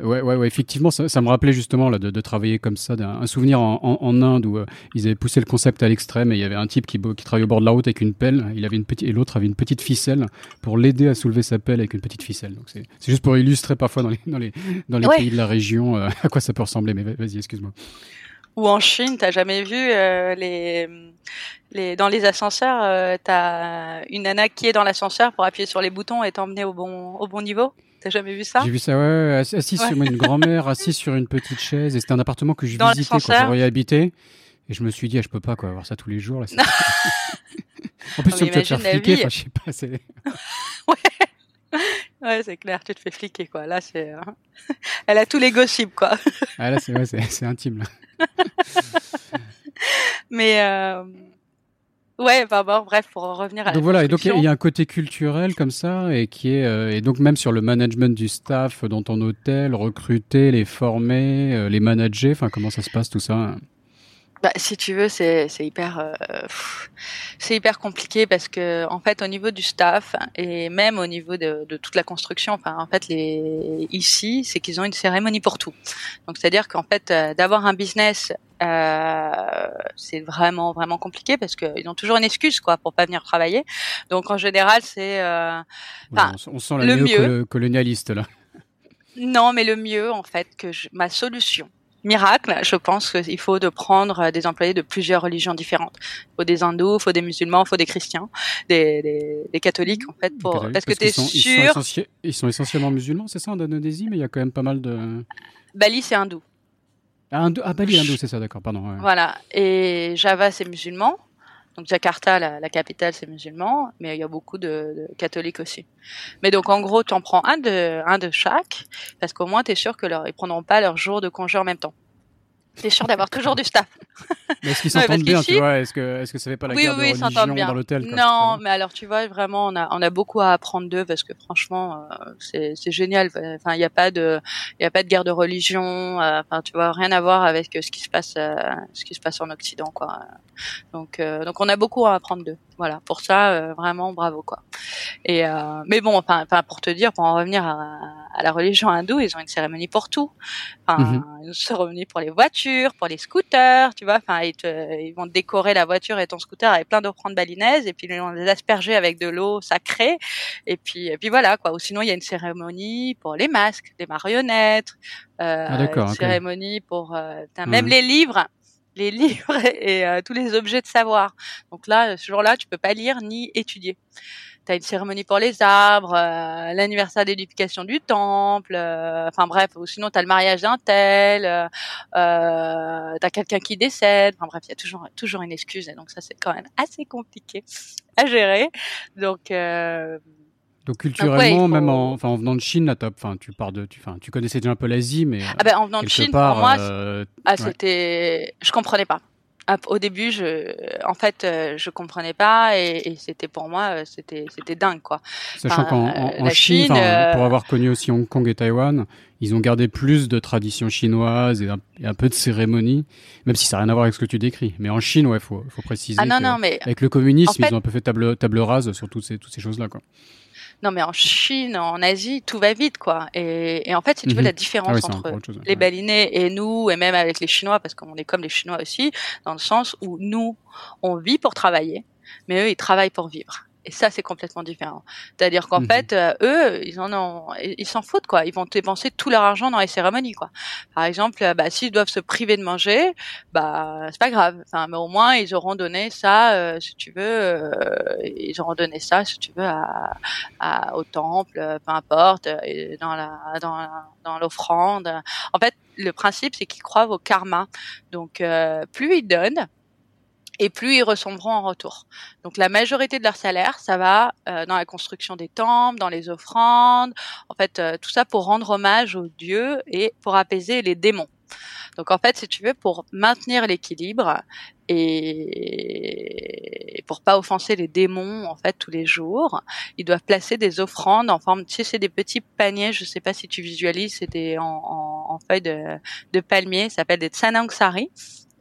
Ouais, ouais, ouais effectivement, ça, ça, me rappelait justement là, de, de travailler comme ça, un, souvenir en, en, Inde où euh, ils avaient poussé le concept à l'extrême et il y avait un type qui, qui travaillait au bord de la route avec une pelle, il avait une petite et l'autre avait une petite ficelle pour l'aider à soulever sa pelle avec une petite ficelle. Donc c'est juste pour illustrer parfois dans les dans les dans les pays de la région euh, à quoi ça peut ressembler. Mais vas-y, excuse-moi. Ou en Chine, t'as jamais vu euh, les les dans les ascenseurs, euh, t'as une nana qui est dans l'ascenseur pour appuyer sur les boutons et t'emmener au bon au bon niveau? T'as jamais vu ça? J'ai vu ça, ouais, assise sur une grand-mère, assise sur une petite chaise. Et c'était un appartement que je visitais quand j'aurais habité. Et je me suis dit, ah, je peux pas quoi, avoir ça tous les jours. Là, en plus, tu vas te faire fliquer, je sais pas. C'est... ouais. Ouais, c'est clair, tu te fais fliquer, quoi. Là, c'est. Euh, elle a tous les gossips, quoi. ah, là, c'est, ouais, c'est, c'est intime, là. Mais. Euh... Ouais, bah, bon, bref, pour revenir à donc voilà, et donc il y, a un côté culturel comme ça, et qui est euh, et donc même sur le management du staff dans ton hôtel, recruter, les former, euh, les manager, enfin comment ça se passe tout ça? Bah, si tu veux, c'est hyper, euh, c'est hyper compliqué parce que en fait, au niveau du staff et même au niveau de, de toute la construction, enfin, en fait, les ici, c'est qu'ils ont une cérémonie pour tout. Donc, c'est-à-dire qu'en fait, d'avoir un business, euh, c'est vraiment vraiment compliqué parce qu'ils ont toujours une excuse quoi pour pas venir travailler. Donc, en général, c'est, euh, on, sent la le mieux colonialiste là. Non, mais le mieux en fait que je, ma solution miracle, je pense qu'il faut de prendre des employés de plusieurs religions différentes. Il faut des hindous, il faut des musulmans, il faut des chrétiens, des, des, des catholiques en fait, pour, parce, que tu es sûr. Ils sont, essentiellement musulmans, c'est ça en Indonésie, mais il y a quand même pas mal de. Bali, c'est hindou. Ah, hindou, ah Bali, hindou, c'est ça, d'accord, pardon. Voilà, et Java, c'est musulman. Donc Jakarta, la, la capitale, c'est musulman, mais il y a beaucoup de, de, catholiques aussi. Mais donc en gros, tu en prends un de, un de chaque, parce qu'au moins tu es sûr que leur, ils prendront pas leur jour de congé en même temps. Tu es sûr d'avoir toujours du staff. Mais est-ce qu'ils s'entendent bien, tu vois Est-ce que, est-ce que ça fait pas la oui, guerre oui, de religion bien. dans l'hôtel Non, mais alors tu vois, vraiment, on a, on a beaucoup à apprendre d'eux parce que franchement, euh, c'est, c'est génial. Enfin, il n'y a pas de, il y a pas de guerre de religion. euh, Enfin, tu vois, rien à voir avec euh, ce qui se passe, euh, ce qui se passe en Occident, quoi. Donc, euh, donc on a beaucoup à apprendre d'eux. Voilà, pour ça, euh, vraiment, bravo, quoi. Et euh, mais bon, enfin, pour te dire, pour en revenir à, à, la religion hindoue, ils ont une cérémonie pour tout. Enfin, Mhm. une cérémonie pour les voitures, pour les scooters, tu vois. Enfin, ils, te, ils vont te décorer la voiture et ton scooter avec plein d'offrandes balinaises, et puis ils vont les asperger avec de l'eau sacrée. Et puis, et puis voilà, quoi. Ou sinon, il y a une cérémonie pour les masques, les marionnettes, euh, Ah, une cérémonie pour euh, même Mhm. les livres. Les livres et euh, tous les objets de savoir. Donc là, ce jour-là, tu peux pas lire ni étudier. T'as une cérémonie pour les arbres, euh, l'anniversaire d'éducation du temple, euh, enfin bref, ou sinon t'as le mariage d'un tel, euh, euh, t'as quelqu'un qui décède, enfin bref, il y a toujours toujours une excuse et donc ça c'est quand même assez compliqué à gérer. Donc euh, Donc culturellement, il faut- même en, enfin, en venant de Chine, là, t'as- enfin, tu pars de, tu, enfin, tu connaissais déjà un peu l'Asie, mais ah ben en venant de Chine, part, pour moi, euh, Ah, Ouais. c'était, je comprenais pas. Ah, Au début, je, en fait, euh, je comprenais pas et, et c'était pour moi, euh, c'était, c'était dingue quoi. sachant Enfin, qu'en euh, en, en la Chine, euh, pour avoir connu aussi Hong Kong et Taïwan, ils ont gardé plus de traditions chinoises et un, et un peu de cérémonies, même si ça n'a rien à voir avec ce que tu décris. Mais en Chine, ouais, faut, faut préciser. Ah non que non mais Avec le communisme, En fait- ils ont un peu fait table, table rase sur toutes ces, toutes ces choses-là, quoi. Non mais en Chine, en Asie, tout va vite quoi. Et, et en fait, si tu veux Mhm. la différence Ah oui, c'est entre chose. les ouais. Balinais et nous, et même avec les Chinois, parce qu'on est comme les Chinois aussi, dans le sens où nous, on vit pour travailler, mais eux, ils travaillent pour vivre. Et ça, c'est complètement différent. C'est-à-dire qu'en Mhm. fait, euh, eux, ils en ont, ils s'en foutent quoi. Ils vont dépenser tout leur argent dans les cérémonies quoi. Par exemple, euh, bah, s'ils doivent se priver de manger, bah c'est pas grave. Enfin, mais au moins ils auront donné ça, euh, si tu veux, euh, ils auront donné ça, si tu veux, à, à- au temple, euh, peu importe, dans la, dans la- dans l'offrande. En fait, le principe c'est qu'ils croient au karma. Donc, euh, plus ils donnent, et plus ils recevront en retour. Donc la majorité de leur salaire, ça va euh, dans la construction des temples, dans les offrandes, en fait euh, tout ça pour rendre hommage aux dieux et pour apaiser les démons. Donc en fait, si tu veux, pour maintenir l'équilibre et pour pas offenser les démons en fait tous les jours, ils doivent placer des offrandes en forme, tu sais, c'est des petits paniers. Je sais pas si tu visualises, c'est des en, en, en feuilles de, de palmier, ça s'appelle des tsanangsari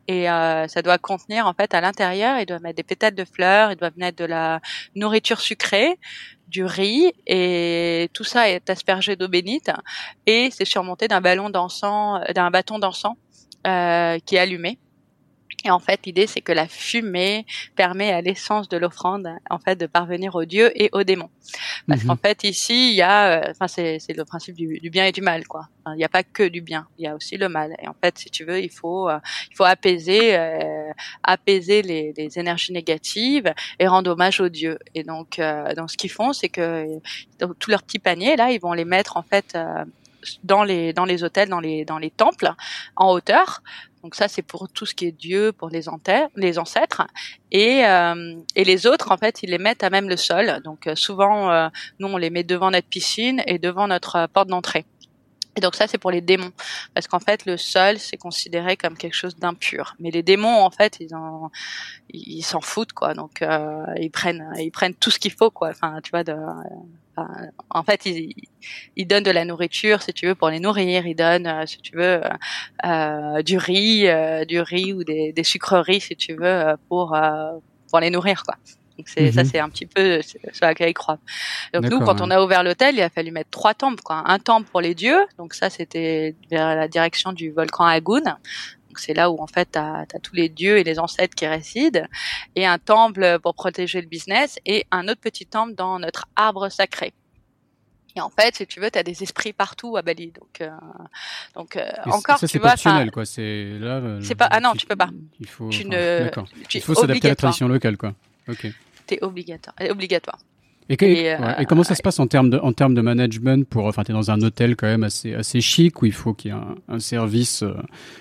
et euh, ça doit contenir en fait à l'intérieur, ils doivent mettre des pétales de fleurs, ils doivent mettre de la nourriture sucrée, du riz et tout ça est aspergé d'eau bénite et c'est surmonté d'un ballon d'encens, d'un bâton d'encens euh, qui est allumé. Et en fait, l'idée c'est que la fumée permet à l'essence de l'offrande en fait de parvenir aux dieux et aux démons. Parce Mhm. qu'en fait ici, il y a, euh, enfin c'est c'est le principe du, du bien et du mal quoi. Enfin, Il n'y a pas que du bien, il y a aussi le mal. Et en fait, si tu veux, il faut euh, il faut apaiser euh, apaiser les, les énergies négatives et rendre hommage aux dieux. Et donc euh, donc ce qu'ils font, c'est que dans tous leurs petits paniers là, ils vont les mettre en fait euh, dans les dans les hôtels, dans les dans les temples en hauteur. Donc ça c'est pour tout ce qui est Dieu, pour les, les ancêtres et euh, et les autres en fait ils les mettent à même le sol. Donc euh, souvent euh, nous on les met devant notre piscine et devant notre euh, porte d'entrée. Et donc ça c'est pour les démons parce qu'en fait le sol c'est considéré comme quelque chose d'impur. Mais les démons en fait ils en ils s'en foutent quoi. Donc euh, ils prennent ils prennent tout ce qu'il faut quoi. Enfin tu vois de Enfin, en fait, ils, ils donnent de la nourriture, si tu veux, pour les nourrir. Ils donnent, euh, si tu veux, euh, euh, du riz, euh, du riz ou des, des sucreries, si tu veux, euh, pour euh, pour les nourrir, quoi. Donc c'est Mhm. ça, c'est un petit peu ce à quoi ils croient. Donc nous, quand ouais. on a ouvert l'hôtel, il a fallu mettre trois temples, quoi. Un temple pour les dieux, donc ça c'était vers la direction du volcan Agun. Donc c'est là où en fait t'as as tous les dieux et les ancêtres qui résident, et un temple pour protéger le business, et un autre petit temple dans notre arbre sacré. Et en fait, si tu veux, tu as des esprits partout à Bali. Donc, euh, donc euh, encore, ça, tu c'est vois, optionnel, quoi. C'est là. euh, C'est pas- ah non, tu peux pas. Il faut. tu ne- tu Il faut s'adapter à la tradition locale, quoi. Ok. T'es obligatoire, euh, obligatoire. Et, comment ça se passe en termes de, en termes de management pour, enfin, t'es dans un hôtel quand même assez, assez chic où il faut qu'il y ait un, service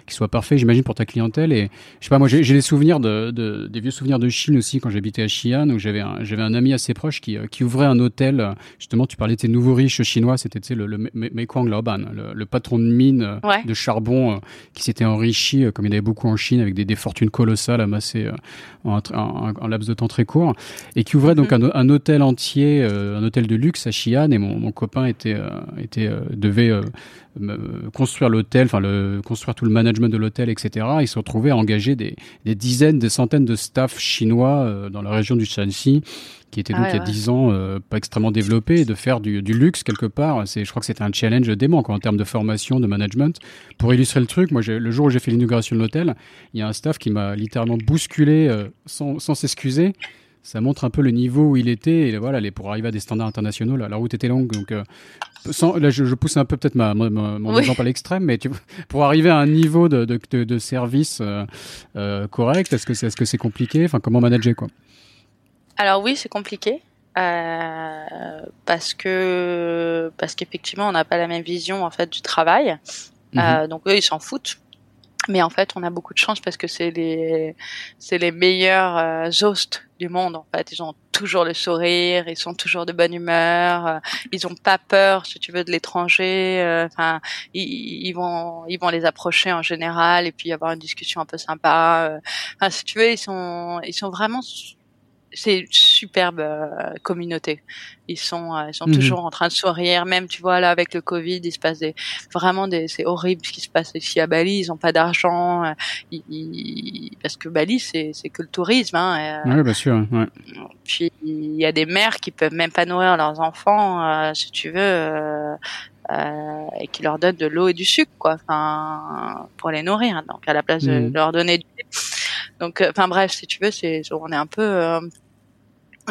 qui soit parfait, j'imagine, pour ta clientèle. Et je sais pas, moi, j'ai des souvenirs de, de, des vieux souvenirs de Chine aussi quand j'habitais à Xi'an où j'avais un, j'avais un ami assez proche qui, qui ouvrait un hôtel. Justement, tu parlais de tes nouveaux riches chinois, c'était le, le Mekwang Laoban, le, le, patron de mine de charbon qui s'était enrichi, comme il y en avait beaucoup en Chine, avec des, des fortunes colossales amassées en, en, laps de temps très court, et qui ouvrait donc mhm. un, un, hôtel entier, euh, un hôtel de luxe à Xi'an, et mon, mon copain était, euh, était euh, devait construire l'hôtel, enfin le, construire tout le management de l'hôtel, etc. Ils se retrouvaient à engager des, des, dizaines, des centaines de staff chinois dans la région du Shanxi qui était donc il y a dix ans pas extrêmement développé, et de faire du, du luxe quelque part. C'est, je crois que c'était un challenge dément quoi, en termes de formation, de management. Pour illustrer le truc, moi, le jour où j'ai fait l'inauguration de l'hôtel, il y a un staff qui m'a littéralement bousculé sans, sans s'excuser ça montre un peu le niveau où il était. Et voilà, pour arriver à des standards internationaux, la route était longue. Donc, euh, sans, là, je, pousse un peu peut-être ma, mon exemple à l'extrême, mais tu, pour arriver à un niveau de, de, de, service euh, euh, correct, est-ce que c'est est -ce c'est compliqué? Enfin, comment manager quoi? Alors oui, c'est compliqué. parce que parce qu'effectivement on n'a pas la même vision en fait du travail mhm. donc eux ils s'en foutent mais en fait, on a beaucoup de chance parce que c'est les c'est les meilleurs euh, hosts du monde. En fait, ils ont toujours le sourire, ils sont toujours de bonne humeur, euh, ils ont pas peur, si tu veux, de l'étranger. Euh, enfin, ils, ils, vont ils vont les approcher en général et puis avoir une discussion un peu sympa. Enfin, si tu veux, ils sont ils sont vraiment c'est une superbe euh, communauté. Ils sont, euh, ils sont mhm. toujours en train de sourire. Même, tu vois, là, avec le Covid, il se passe des, vraiment des, c'est horrible ce qui se passe ici à Bali. Ils ont pas d'argent. Euh, parce que Bali, c'est, c'est que le tourisme, hein. oui, bien sûr, ouais. Puis, il y a des mères qui peuvent même pas nourrir leurs enfants, si tu veux, et qui leur donnent de l'eau et du sucre, quoi, enfin, pour les nourrir. Donc, à la place de mhm. leur donner du donc, enfin bref, si tu veux, c'est on est un peu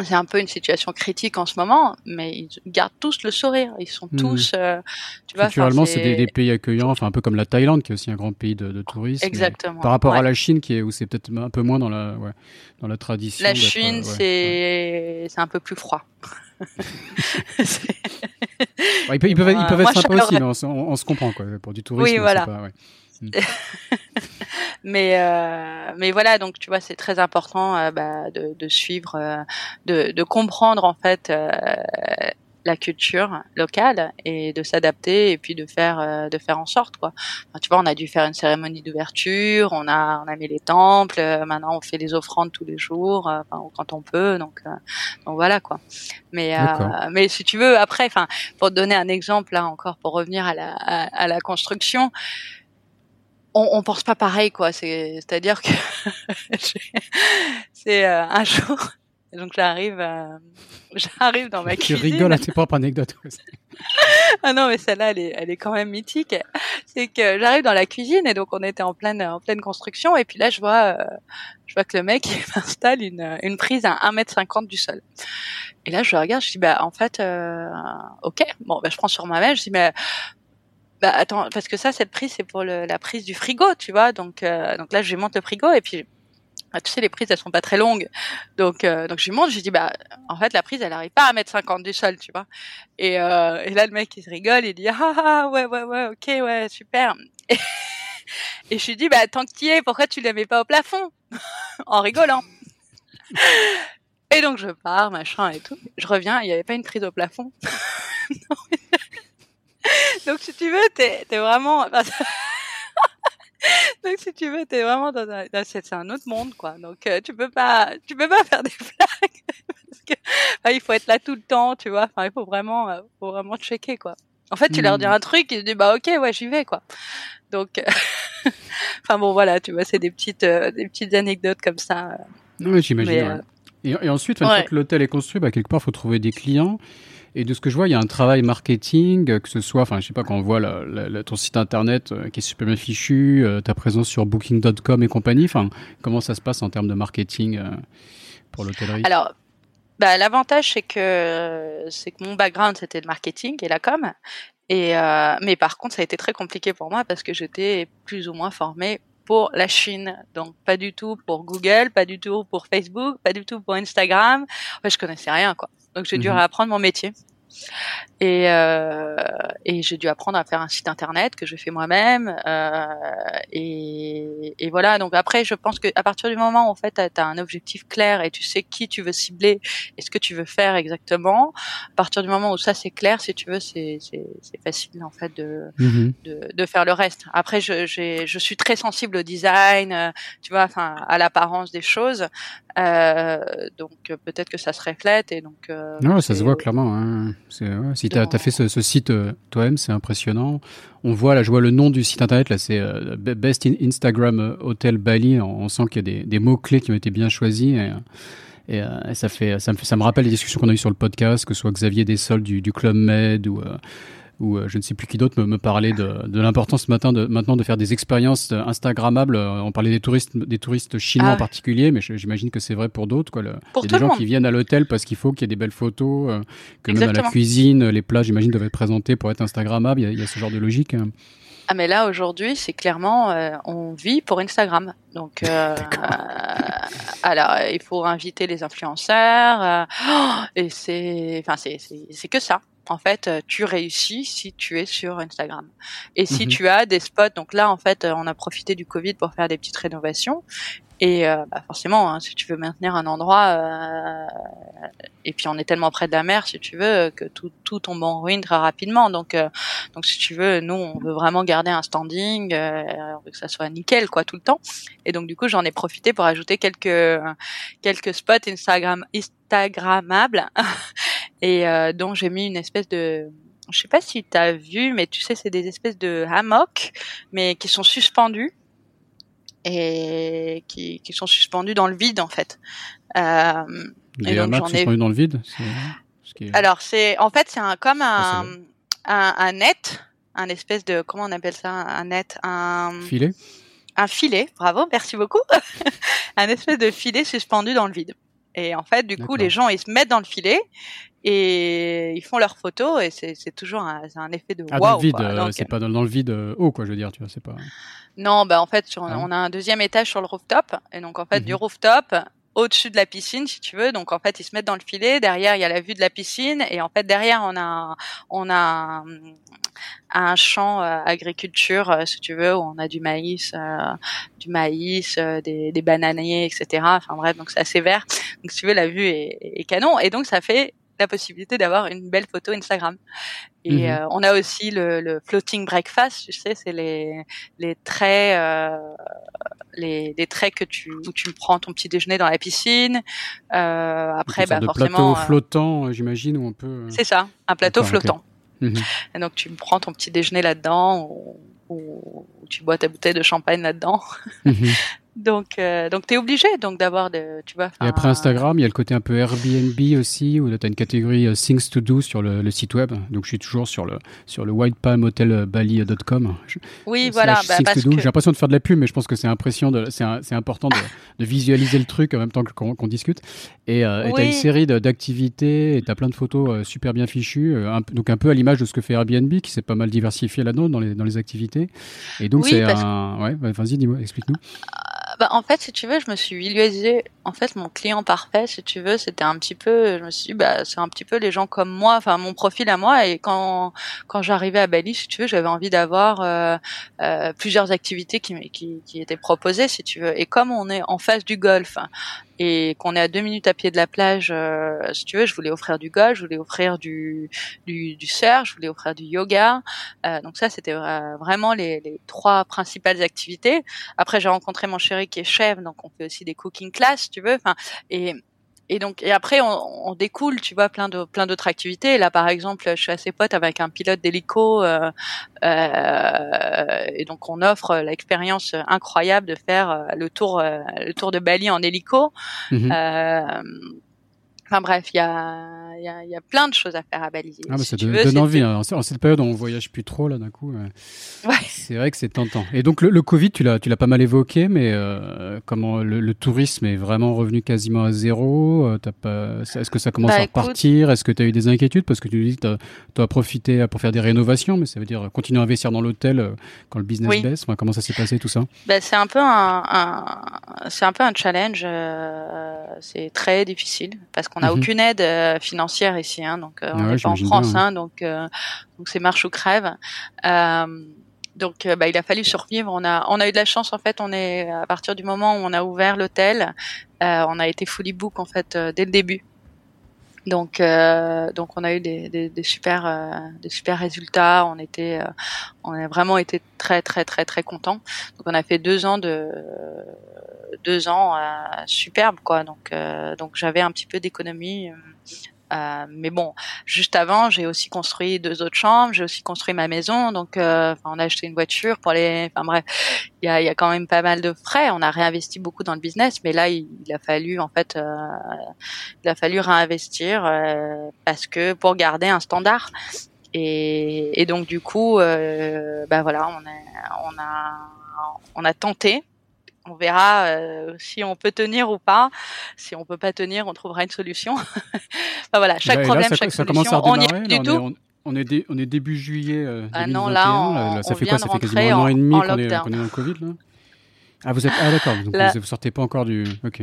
c'est un peu une situation critique en ce moment, mais ils gardent tous le sourire. Ils sont hmm. tous, euh, tu vois. Culturellement, c'est des, pays accueillants, enfin un peu comme la Thaïlande, qui est aussi un grand pays de, de tourisme. Exactement. Par rapport à la Chine, qui est où c'est peut-être un peu moins dans la, ouais, dans la tradition. La Chine, c'est c'est un peu plus froid. ils, peuvent, ils peuvent, être sympas aussi, mais on, on, se comprend quoi. Pour du tourisme, oui, voilà. Pas. mais euh, mais voilà donc tu vois c'est très important euh, bah, de, de, suivre euh, de, de, comprendre en fait euh, la culture locale et de s'adapter et puis de faire de faire en sorte quoi. Tu vois on a dû faire une cérémonie d'ouverture on a on a mis les temples maintenant on fait les offrandes tous les jours enfin, quand on peut donc donc voilà quoi. Mais mais si tu veux après enfin pour te donner un exemple là encore pour revenir à la à la construction on, on pense pas pareil quoi. C'est c'est à dire que c'est euh, un jour donc j'arrive euh, j'arrive dans ma cuisine. tu rigoles à tes propres anecdotes ah non mais celle-là elle est elle est quand même mythique. C'est que j'arrive dans la cuisine et donc on était en pleine en pleine construction et puis là je vois euh, je vois que le mec il m'installe une une prise à 1m50 du sol. Et là je regarde je dis bah en fait ok. Bon bah je prends sur ma main je dis mais bah attends, parce que ça, cette prise, c'est pour le, la prise du frigo, tu vois. Donc, euh, donc là, je monte le frigo et puis, bah, tu sais, les prises, elles sont pas très longues. Donc, euh, donc je lui monte, je lui dis, bah, en fait, la prise, elle arrive pas à mettre 50 du sol, tu vois. Et, euh, et là, le mec, il se rigole, il dit, ah, ah, ah ouais, ouais, ouais, ok, ouais, super. Et, et je lui dis, bah, tant que tu es, pourquoi tu la mets pas au plafond? En rigolant. Et donc, je pars, machin et tout. Je reviens, il n'y avait pas une prise au plafond. non, Donc si tu veux, t'es es vraiment. Donc si tu veux, t'es vraiment dans un, c'est un autre monde quoi. Donc euh, tu peux pas, tu peux pas faire des blagues parce que il faut être là tout le temps, tu vois. Enfin, il faut vraiment, euh, faut vraiment checker quoi. En fait, tu leur dis hmm. un truc, ils disent bah ok, ouais, j'y vais quoi. Donc, euh, enfin bon voilà, tu vois, c'est des petites, des petites anecdotes comme ça. Oui, j'imagine. Et, et, ensuite, une fois que l'hôtel est construit, bah, quelque part, faut trouver des clients. Et de ce que je vois, il y a un travail marketing, que ce soit, enfin, je sais pas, quand on voit ton site internet euh, qui est super bien fichu, euh, ta présence sur Booking.com et compagnie, enfin, comment ça se passe en termes de marketing euh, pour l'hôtellerie? Alors, bah, l'avantage c'est que que mon background c'était le marketing et la com, et mais par contre ça a été très compliqué pour moi parce que j'étais plus ou moins formée pour la Chine. Donc pas du tout pour Google, pas du tout pour Facebook, pas du tout pour Instagram. En fait, je connaissais rien quoi. Donc j'ai dû Mhm. réapprendre mon métier. Et, euh, et j'ai dû apprendre à faire un site internet que je fais moi-même. Euh, et, et voilà. Donc après, je pense que à partir du moment où en fait tu as un objectif clair et tu sais qui tu veux cibler et ce que tu veux faire exactement, à partir du moment où ça c'est clair, si tu veux, c'est facile en fait de Mhm. de, de faire le reste. Après, je, je suis très sensible au design, euh, tu vois, enfin à l'apparence des choses. Euh, donc euh, peut-être que ça se reflète et donc. euh, Ouais, ça se voit clairement. hein. Ouais, si tu as, fait ce, ce site euh, toi-même, c'est impressionnant. On voit, là, je vois le nom du site internet, là, c'est Be- Best in Instagram Hotel Bali. On, on sent qu'il y a des, des mots-clés qui ont été bien choisis. Et, et, et ça, fait, ça, me, ça me rappelle les discussions qu'on a eues sur le podcast, que ce soit Xavier Dessol du, du Club Med ou, ou euh, je ne sais plus qui d'autre me, me parlait de, de l'importance ce matin de, maintenant de faire des expériences Instagrammables. Euh, On parlait des touristes, des touristes chinois Ah en particulier, mais j'imagine que c'est vrai pour d'autres. Il y a des gens monde. qui viennent à l'hôtel parce qu'il faut qu'il y ait des belles photos, euh, que même à la Exactement. cuisine, les plats, j'imagine, doivent être présentés pour être Instagrammables. Il y a, il y a ce genre de logique. Ah mais là aujourd'hui c'est clairement euh, on vit pour Instagram donc euh, alors il faut inviter les influenceurs euh, oh, et c'est enfin c'est que ça en fait euh, tu réussis si tu es sur Instagram et si Mhm. tu as des spots donc là en fait euh, on a profité du Covid pour faire des petites rénovations et euh, bah, forcément hein, si tu veux maintenir un endroit euh, et puis on est tellement près de la mer si tu veux que tout tout tombe en ruine très rapidement donc euh, donc si tu veux, nous on veut vraiment garder un standing, euh, on veut que ça soit nickel quoi tout le temps. Et donc du coup j'en ai profité pour ajouter quelques quelques spots Instagram Instagrammables et euh, dont j'ai mis une espèce de je sais pas si tu as vu, mais tu sais, c'est des espèces de hammocks, mais qui sont suspendus et qui, qui sont suspendus dans le vide en fait. Euh, Des donc, hamacs j'en ai- suspendus dans le vide. c'est- ce qui est- alors c'est en fait c'est un comme Ah, un, un net, un espèce de comment on appelle ça un net un Filet un filet. Bravo, merci beaucoup. un espèce de filet suspendu dans le vide. Et en fait du coup les gens ils se mettent dans le filet et ils font leurs photos et c'est toujours un, un effet de Ah, dans waouh. le vide, euh, c'est pas dans, dans le vide euh, haut, quoi, je veux dire, tu vois, c'est pas. Non, bah en fait, sur, Ah. on a un deuxième étage sur le rooftop, et donc en fait Mhm. du rooftop au-dessus de la piscine, si tu veux. Donc en fait, ils se mettent dans le filet. Derrière, il y a la vue de la piscine, et en fait derrière, on a on a un, un champ euh, agriculture, euh, si tu veux, où on a du maïs, euh, du maïs, euh, des, des bananiers, etc. Enfin bref, donc c'est assez vert. Donc si tu veux, la vue est, est canon, et donc ça fait la possibilité d'avoir une belle photo Instagram. Et Mhm. euh, on a aussi le, le floating breakfast, tu sais, c'est les les traits euh, les, les traits que tu où tu prends ton petit déjeuner dans la piscine. Euh, après, bah de forcément, plateau flottant, j'imagine, où on peut. c'est ça, un plateau flottant. mhm. Et donc tu prends ton petit déjeuner là-dedans ou, ou- ou tu bois ta bouteille de champagne là-dedans. Mhm. Donc euh, donc t'es obligé donc d'avoir de tu vois. Et après Instagram, il y a le côté un peu Airbnb aussi, où tu as une catégorie euh, Things to Do sur le, le site web. Donc je suis toujours sur le, sur le whitepalmhotelbali.com. Je- Oui, voilà, bah, parce que J'ai l'impression de faire de la pub, mais je pense que c'est impression de, c'est, un- c'est important de, de visualiser le truc en même temps qu'on, discute. Et euh, tu as une série d'activités et tu as plein de photos euh, super bien fichues, euh, un donc un peu à l'image de ce que fait Airbnb, qui s'est pas mal diversifié là-dedans dans les, dans les activités. Et donc Oui, c'est un... Ouais, bah, vas-y, dis-moi, explique-nous. Bah, en fait, si tu veux, je me suis visualisé. En fait, mon client parfait, si tu veux, c'était un petit peu. Je me suis dit, bah, c'est un petit peu les gens comme moi, enfin mon profil à moi. Et quand quand j'arrivais à Bali, si tu veux, j'avais envie d'avoir euh, euh, plusieurs activités qui, qui qui étaient proposées, si tu veux. Et comme on est en face du golf et qu'on est à deux minutes à pied de la plage, euh, si tu veux, je voulais offrir du golf, je voulais offrir du du, du surf, je voulais offrir du yoga. Euh, donc ça, c'était vra- vraiment les, les trois principales activités. Après, j'ai rencontré mon chéri qui est chef, donc on fait aussi des cooking class, si tu veux. Enfin, et et donc et après on, on découle, tu vois, plein de plein d'autres activités. Là, par exemple, je suis assez pote avec un pilote d'hélico, euh, euh, et donc on offre l'expérience incroyable de faire euh, le tour euh, le tour de Bali en hélico. Mhm. Enfin bref, il y a, y, a, y a plein de choses à faire à Bali. Ah, bah, Si ça donne, veux, donne c'est- envie. hein. En, cette période où on voyage plus trop, là, d'un coup, euh, Ouais. c'est vrai que c'est tentant. Et donc, le, le Covid, tu l'as, tu l'as pas mal évoqué, mais euh, comment le, le tourisme est vraiment revenu quasiment à zéro euh, t'as pas, Est-ce que ça commence Bah, à écoute- repartir Est-ce que tu as eu des inquiétudes? Parce que tu dis que tu as profité pour faire des rénovations, mais ça veut dire continuer à investir dans l'hôtel quand le business Oui. baisse. Enfin, comment ça s'est passé tout ça? Ben, c'est un peu un, un- c'est un peu un challenge. euh, c'est très difficile parce qu'on n'a Mhm. aucune aide euh, financière ici, hein, donc on n'est pas en France, hein, donc donc c'est marche ou crève. donc bah, il a fallu survivre. On a on a eu de la chance en fait. On est à partir du moment où on a ouvert l'hôtel, on a été fully book en fait dès le début. Donc, euh, donc on a eu des, des, des super, euh, des super résultats. On était, euh, on a vraiment été très, très, très, très contents. Donc, on a fait deux ans de, deux ans euh, superbes, quoi. Donc, donc j'avais un petit peu d'économie euh, mais bon, juste avant, j'ai aussi construit deux autres chambres, j'ai aussi construit ma maison, donc euh, on a acheté une voiture pour les. Enfin bref, il y a, y a, quand même pas mal de frais. On a réinvesti beaucoup dans le business, mais là, il, a fallu en fait, euh, il a fallu réinvestir euh, parce que pour garder un standard. Et, et donc du coup, bah voilà, on, est, on a on a tenté on verra euh, si on peut tenir ou pas. Si on peut pas tenir, on trouvera une solution. voilà, chaque problème, chaque solution. on y est du tout. On, est on est début juillet euh, 2021. Ah non, là, ça fait quoi? Ça fait quasiment un an et demi qu'on est, est, dans le Covid là? Ah vous êtes ah d'accord. Donc vous, vous sortez pas encore du. Ok.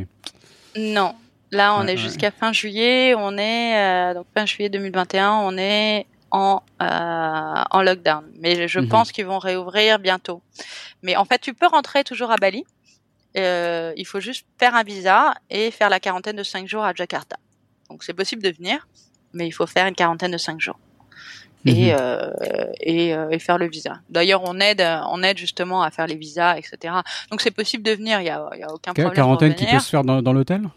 Non. Là, on est jusqu'à fin juillet. On est euh, donc fin juillet 2021. On est en, euh, en lockdown. Mais je mhm. pense qu'ils vont réouvrir bientôt. Mais en fait, tu peux rentrer toujours à Bali. Euh, il faut juste faire un visa et faire la quarantaine de 5 jours à Jakarta. Donc c'est possible de venir, mais il faut faire une quarantaine de 5 jours. Et, mhm. euh, et, euh, et, faire le visa. D'ailleurs, on aide, on aide justement à faire les visas, etc. Donc c'est possible de venir, il y a, y a aucun problème. Quarantaine qui peut se faire dans, dans l'hôtel?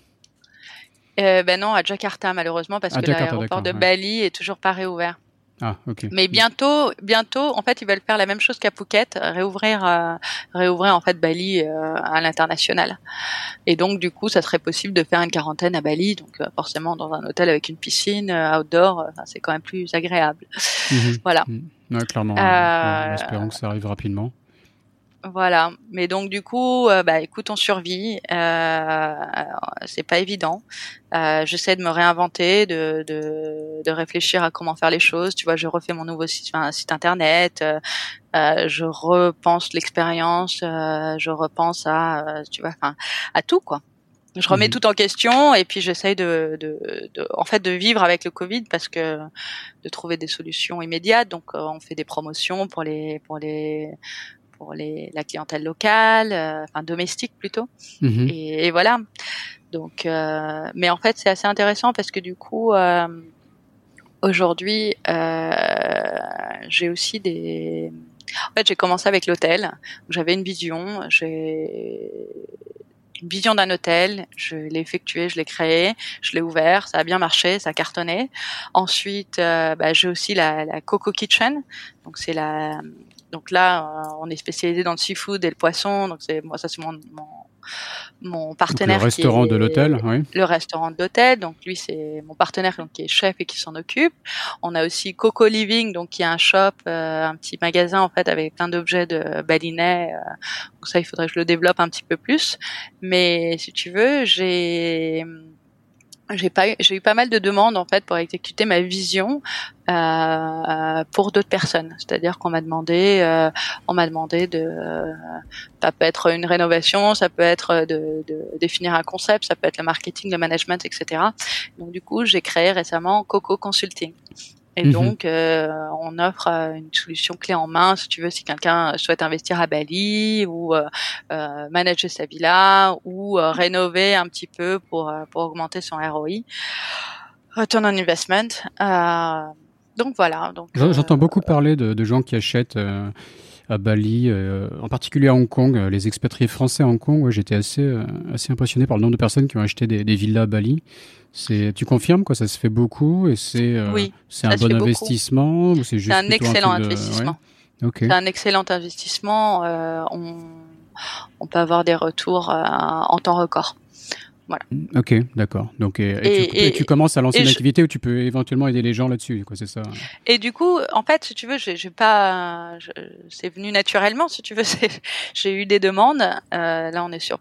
Ben non, à Jakarta malheureusement parce que l'aéroport de Bali est toujours pas réouvert. Ah, Mais bientôt, bientôt, en fait, ils veulent faire la même chose qu'à Phuket, réouvrir, euh, réouvrir en fait Bali euh, à l'international. Et donc, du coup, ça serait possible de faire une quarantaine à Bali, donc euh, forcément dans un hôtel avec une piscine, outdoor, c'est quand même plus agréable. Mhm. Voilà. Mhm. clairement. espérons que ça arrive rapidement. Voilà, mais donc du coup, euh, bah écoute, on survit. Euh, c'est pas évident. Euh, J'essaie de me réinventer, de, de, de, réfléchir à comment faire les choses. Tu vois, je refais mon nouveau site, enfin, site internet. Euh, euh je repense l'expérience. Euh, je repense à, tu vois, enfin, à tout quoi. Je remets mhm. tout en question et puis j'essaye de, de, de, en fait, de vivre avec le Covid parce que de trouver des solutions immédiates. Donc, on fait des promotions pour les pour les pour les, la clientèle locale, euh, enfin domestique plutôt. Mhm. Et, et, voilà. Donc, euh, mais en fait, c'est assez intéressant parce que du coup, euh, aujourd'hui, j'ai aussi des. En fait, j'ai commencé avec l'hôtel. J'avais une vision. J'ai une vision d'un hôtel. Je l'ai effectué, je l'ai créé, je l'ai ouvert, ça a bien marché, ça a cartonné. Ensuite, bah, j'ai aussi la, la, Coco Kitchen. Donc c'est la donc là, euh, on est spécialisé dans le seafood et le poisson. Donc c'est moi, ça c'est mon, mon, mon partenaire. le restaurant de l'hôtel, oui. Le restaurant de l'hôtel. Donc lui, c'est mon partenaire donc, qui est chef et qui s'en occupe. On a aussi Coco Living, donc qui est un shop, euh, un petit magasin en fait avec plein d'objets de balinais. Euh, donc ça, il faudrait que je le développe un petit peu plus. Mais si tu veux, j'ai j'ai pas j'ai eu pas mal de demandes en fait pour exécuter ma vision euh, pour d'autres personnes. C'est-à-dire qu'on m'a demandé euh, on m'a demandé de euh, ça peut être une rénovation ça peut être de, de, définir un concept ça peut être le marketing le management etc donc du coup j'ai créé récemment Coco Consulting et mhm. donc, euh, on offre euh, une solution clé en main, si tu veux, si quelqu'un souhaite investir à Bali ou euh, euh manager sa villa ou rénover un petit peu pour, pour augmenter son ROI, return on investment. donc voilà. Donc j'entends beaucoup parler de, de, gens qui achètent à Bali, en particulier à Hong Kong, les expatriés français à Hong Kong. Ouais, J'étais assez assez impressionné par le nombre de personnes qui ont acheté des, des villas à Bali. C'est, tu confirmes quoi, ça se fait beaucoup et c'est, euh, c'est un bon investissement ou c'est juste un excellent investissement. C'est un excellent investissement. Euh, on, on peut avoir des retours euh, en temps record. Voilà. Ok, d'accord. Donc, et, tu, commences à lancer une activité où tu peux éventuellement aider les gens là-dessus, quoi, c'est ça. Et du coup, en fait, si tu veux, j'ai pas, c'est venu naturellement, si tu veux. J'ai eu des demandes. Euh, là, on est sur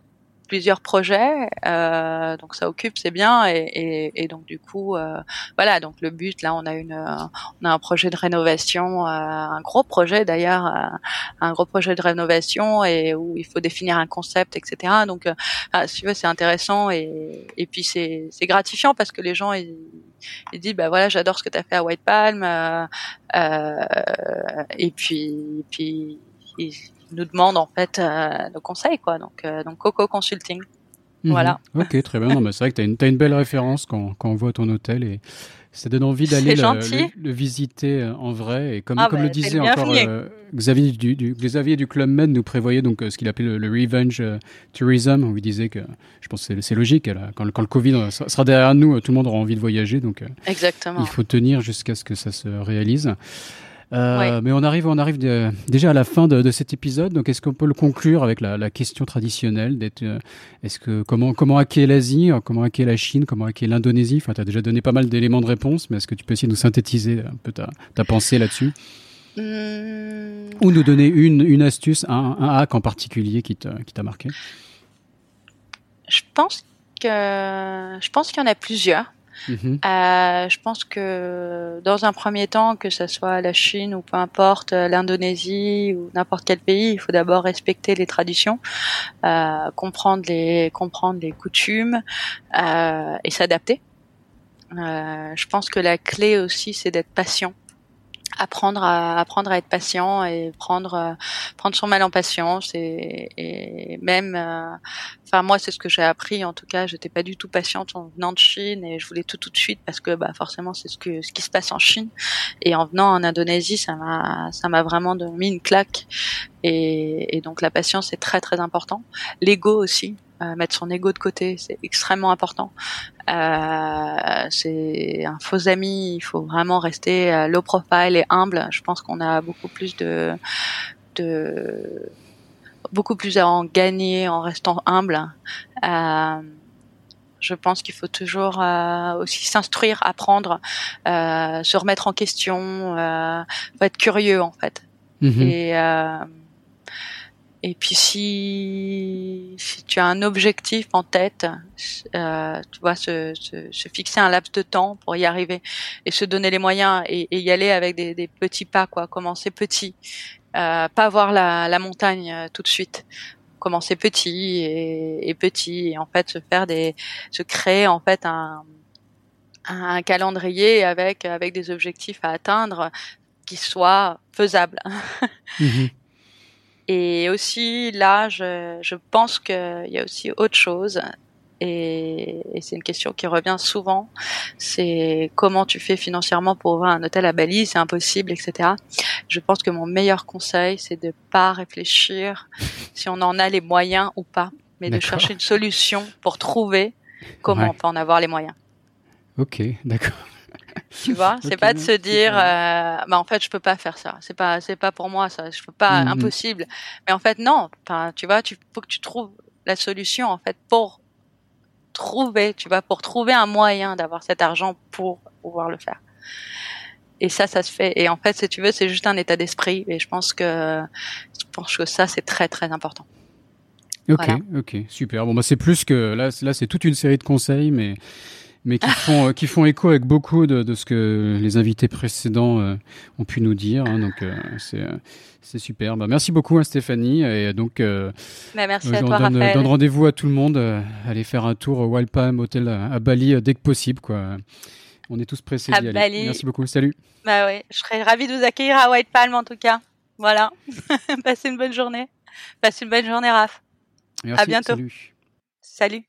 plusieurs projets, euh, donc ça occupe, c'est bien, et, et, et, donc du coup, euh, voilà, donc le but là, on a une, on a un projet de rénovation, euh, un gros projet d'ailleurs, euh, un gros projet de rénovation et où il faut définir un concept, etc. Donc, ah, si tu veux, c'est intéressant et, et puis c'est, c'est gratifiant parce que les gens ils, ils disent bah voilà, j'adore ce que tu as fait à White Palm, et puis, puis ils nous demandent en fait euh, nos conseils quoi. Donc euh, donc Coco Consulting. Mhm. Voilà. Ok, très bien. c'est vrai que tu as une, as une belle référence quand, quand on voit ton hôtel et ça donne envie d'aller le, visiter euh, en vrai. Et comme, ah comme bah, le disait encore Xavier du, du, Xavier du Club Med nous prévoyait donc ce qu'il appelait le, revenge tourism. On lui disait que je pense que c'est logique. quand, quand, le Covid sera derrière nous, tout le monde aura envie de voyager. Donc Exactement. il faut tenir jusqu'à ce que ça se réalise. Euh, mais on arrive, on arrive déjà à la fin de, de cet épisode. Donc, est-ce qu'on peut le conclure avec la, la question traditionnelle d'être, euh, est-ce que comment comment hacker l'Asie, comment hacker la Chine, comment hacker l'Indonésie? Enfin, tu as déjà donné pas mal d'éléments de réponse, mais est-ce que tu peux essayer de nous synthétiser un peu ta, ta pensée là-dessus? Mmh. Ou nous donner une, une astuce, un, un hack en particulier qui t'a qui t'a marqué? Je pense que je pense qu'il y en a plusieurs. Mhm. Euh, je pense que dans un premier temps, que ce soit la Chine ou peu importe euh, l'Indonésie ou n'importe quel pays, il faut d'abord respecter les traditions, euh, comprendre les comprendre les coutumes euh, et s'adapter. Euh, je pense que la clé aussi, c'est d'être patient apprendre à apprendre à être patient et prendre euh, prendre son mal en patience et, et même euh, enfin moi c'est ce que j'ai appris. En tout cas j'étais pas du tout patiente en venant de Chine et je voulais tout tout de suite parce que bah forcément c'est ce que ce qui se passe en Chine. Et en venant en Indonésie ça m'a ça m'a vraiment mis une claque. Et, et donc la patience est très très important. L'ego aussi euh, mettre son ego de côté, c'est extrêmement important. Euh, c'est un faux ami, il faut vraiment rester euh, low profile et humble. Je pense qu'on a beaucoup plus de, de beaucoup plus à en gagner en restant humble. Euh, je pense qu'il faut toujours euh, aussi s'instruire, apprendre, euh, se remettre en question, euh, faut être curieux en fait. Mm-hmm. Et et puis si, si tu as un objectif en tête, euh, tu vois, se, se, se, fixer un laps de temps pour y arriver et se donner les moyens et, et y aller avec des, des, petits pas, quoi. Commencer petit, euh, pas voir la, la montagne euh, tout de suite. Commencer petit et, et, petit et en fait se faire des, se créer en fait un, un calendrier avec avec des objectifs à atteindre qui soient faisables. Mmh et aussi, là, je, je pense qu'il y a aussi autre chose. Et, et c'est une question qui revient souvent. C'est comment tu fais financièrement pour ouvrir un hôtel à Bali, c'est impossible, etc. Je pense que mon meilleur conseil, c'est de pas réfléchir si on en a les moyens ou pas, mais de chercher une solution pour trouver comment on peut en avoir les moyens. Ok, d'accord. Tu vois, c'est pas de se dire, euh, bah en fait je peux pas faire ça, c'est pas c'est pas pour moi ça, je peux pas, mm-hmm. impossible. Mais en fait non, enfin, tu vois, tu faut que tu trouves la solution en fait pour trouver, tu vois, pour trouver un moyen d'avoir cet argent pour pouvoir le faire. Et ça, ça se fait. Et en fait, si tu veux, c'est juste un état d'esprit. Et je pense que je pense que ça, c'est très très important. Ok, ok, super. Bon, bah c'est plus que là, là, c'est toute une série de conseils, mais mais qui font euh, qui font écho avec beaucoup de, de, ce que les invités précédents euh, ont pu nous dire. Hein, donc euh, c'est c'est super. Bah, merci beaucoup hein, Stéphanie et donc bah, merci à toi, donne, donne rendez-vous à tout le monde. aller faire un tour au Wild Palm Hotel à, Bali dès que possible quoi. On est tous pressés d'y aller. Merci beaucoup. Salut. Bah oui, je serais ravie de vous accueillir à White Palm en tout cas. Voilà. Passez une bonne journée. Passez une bonne journée Raph. Merci, à bientôt. Salut. salut.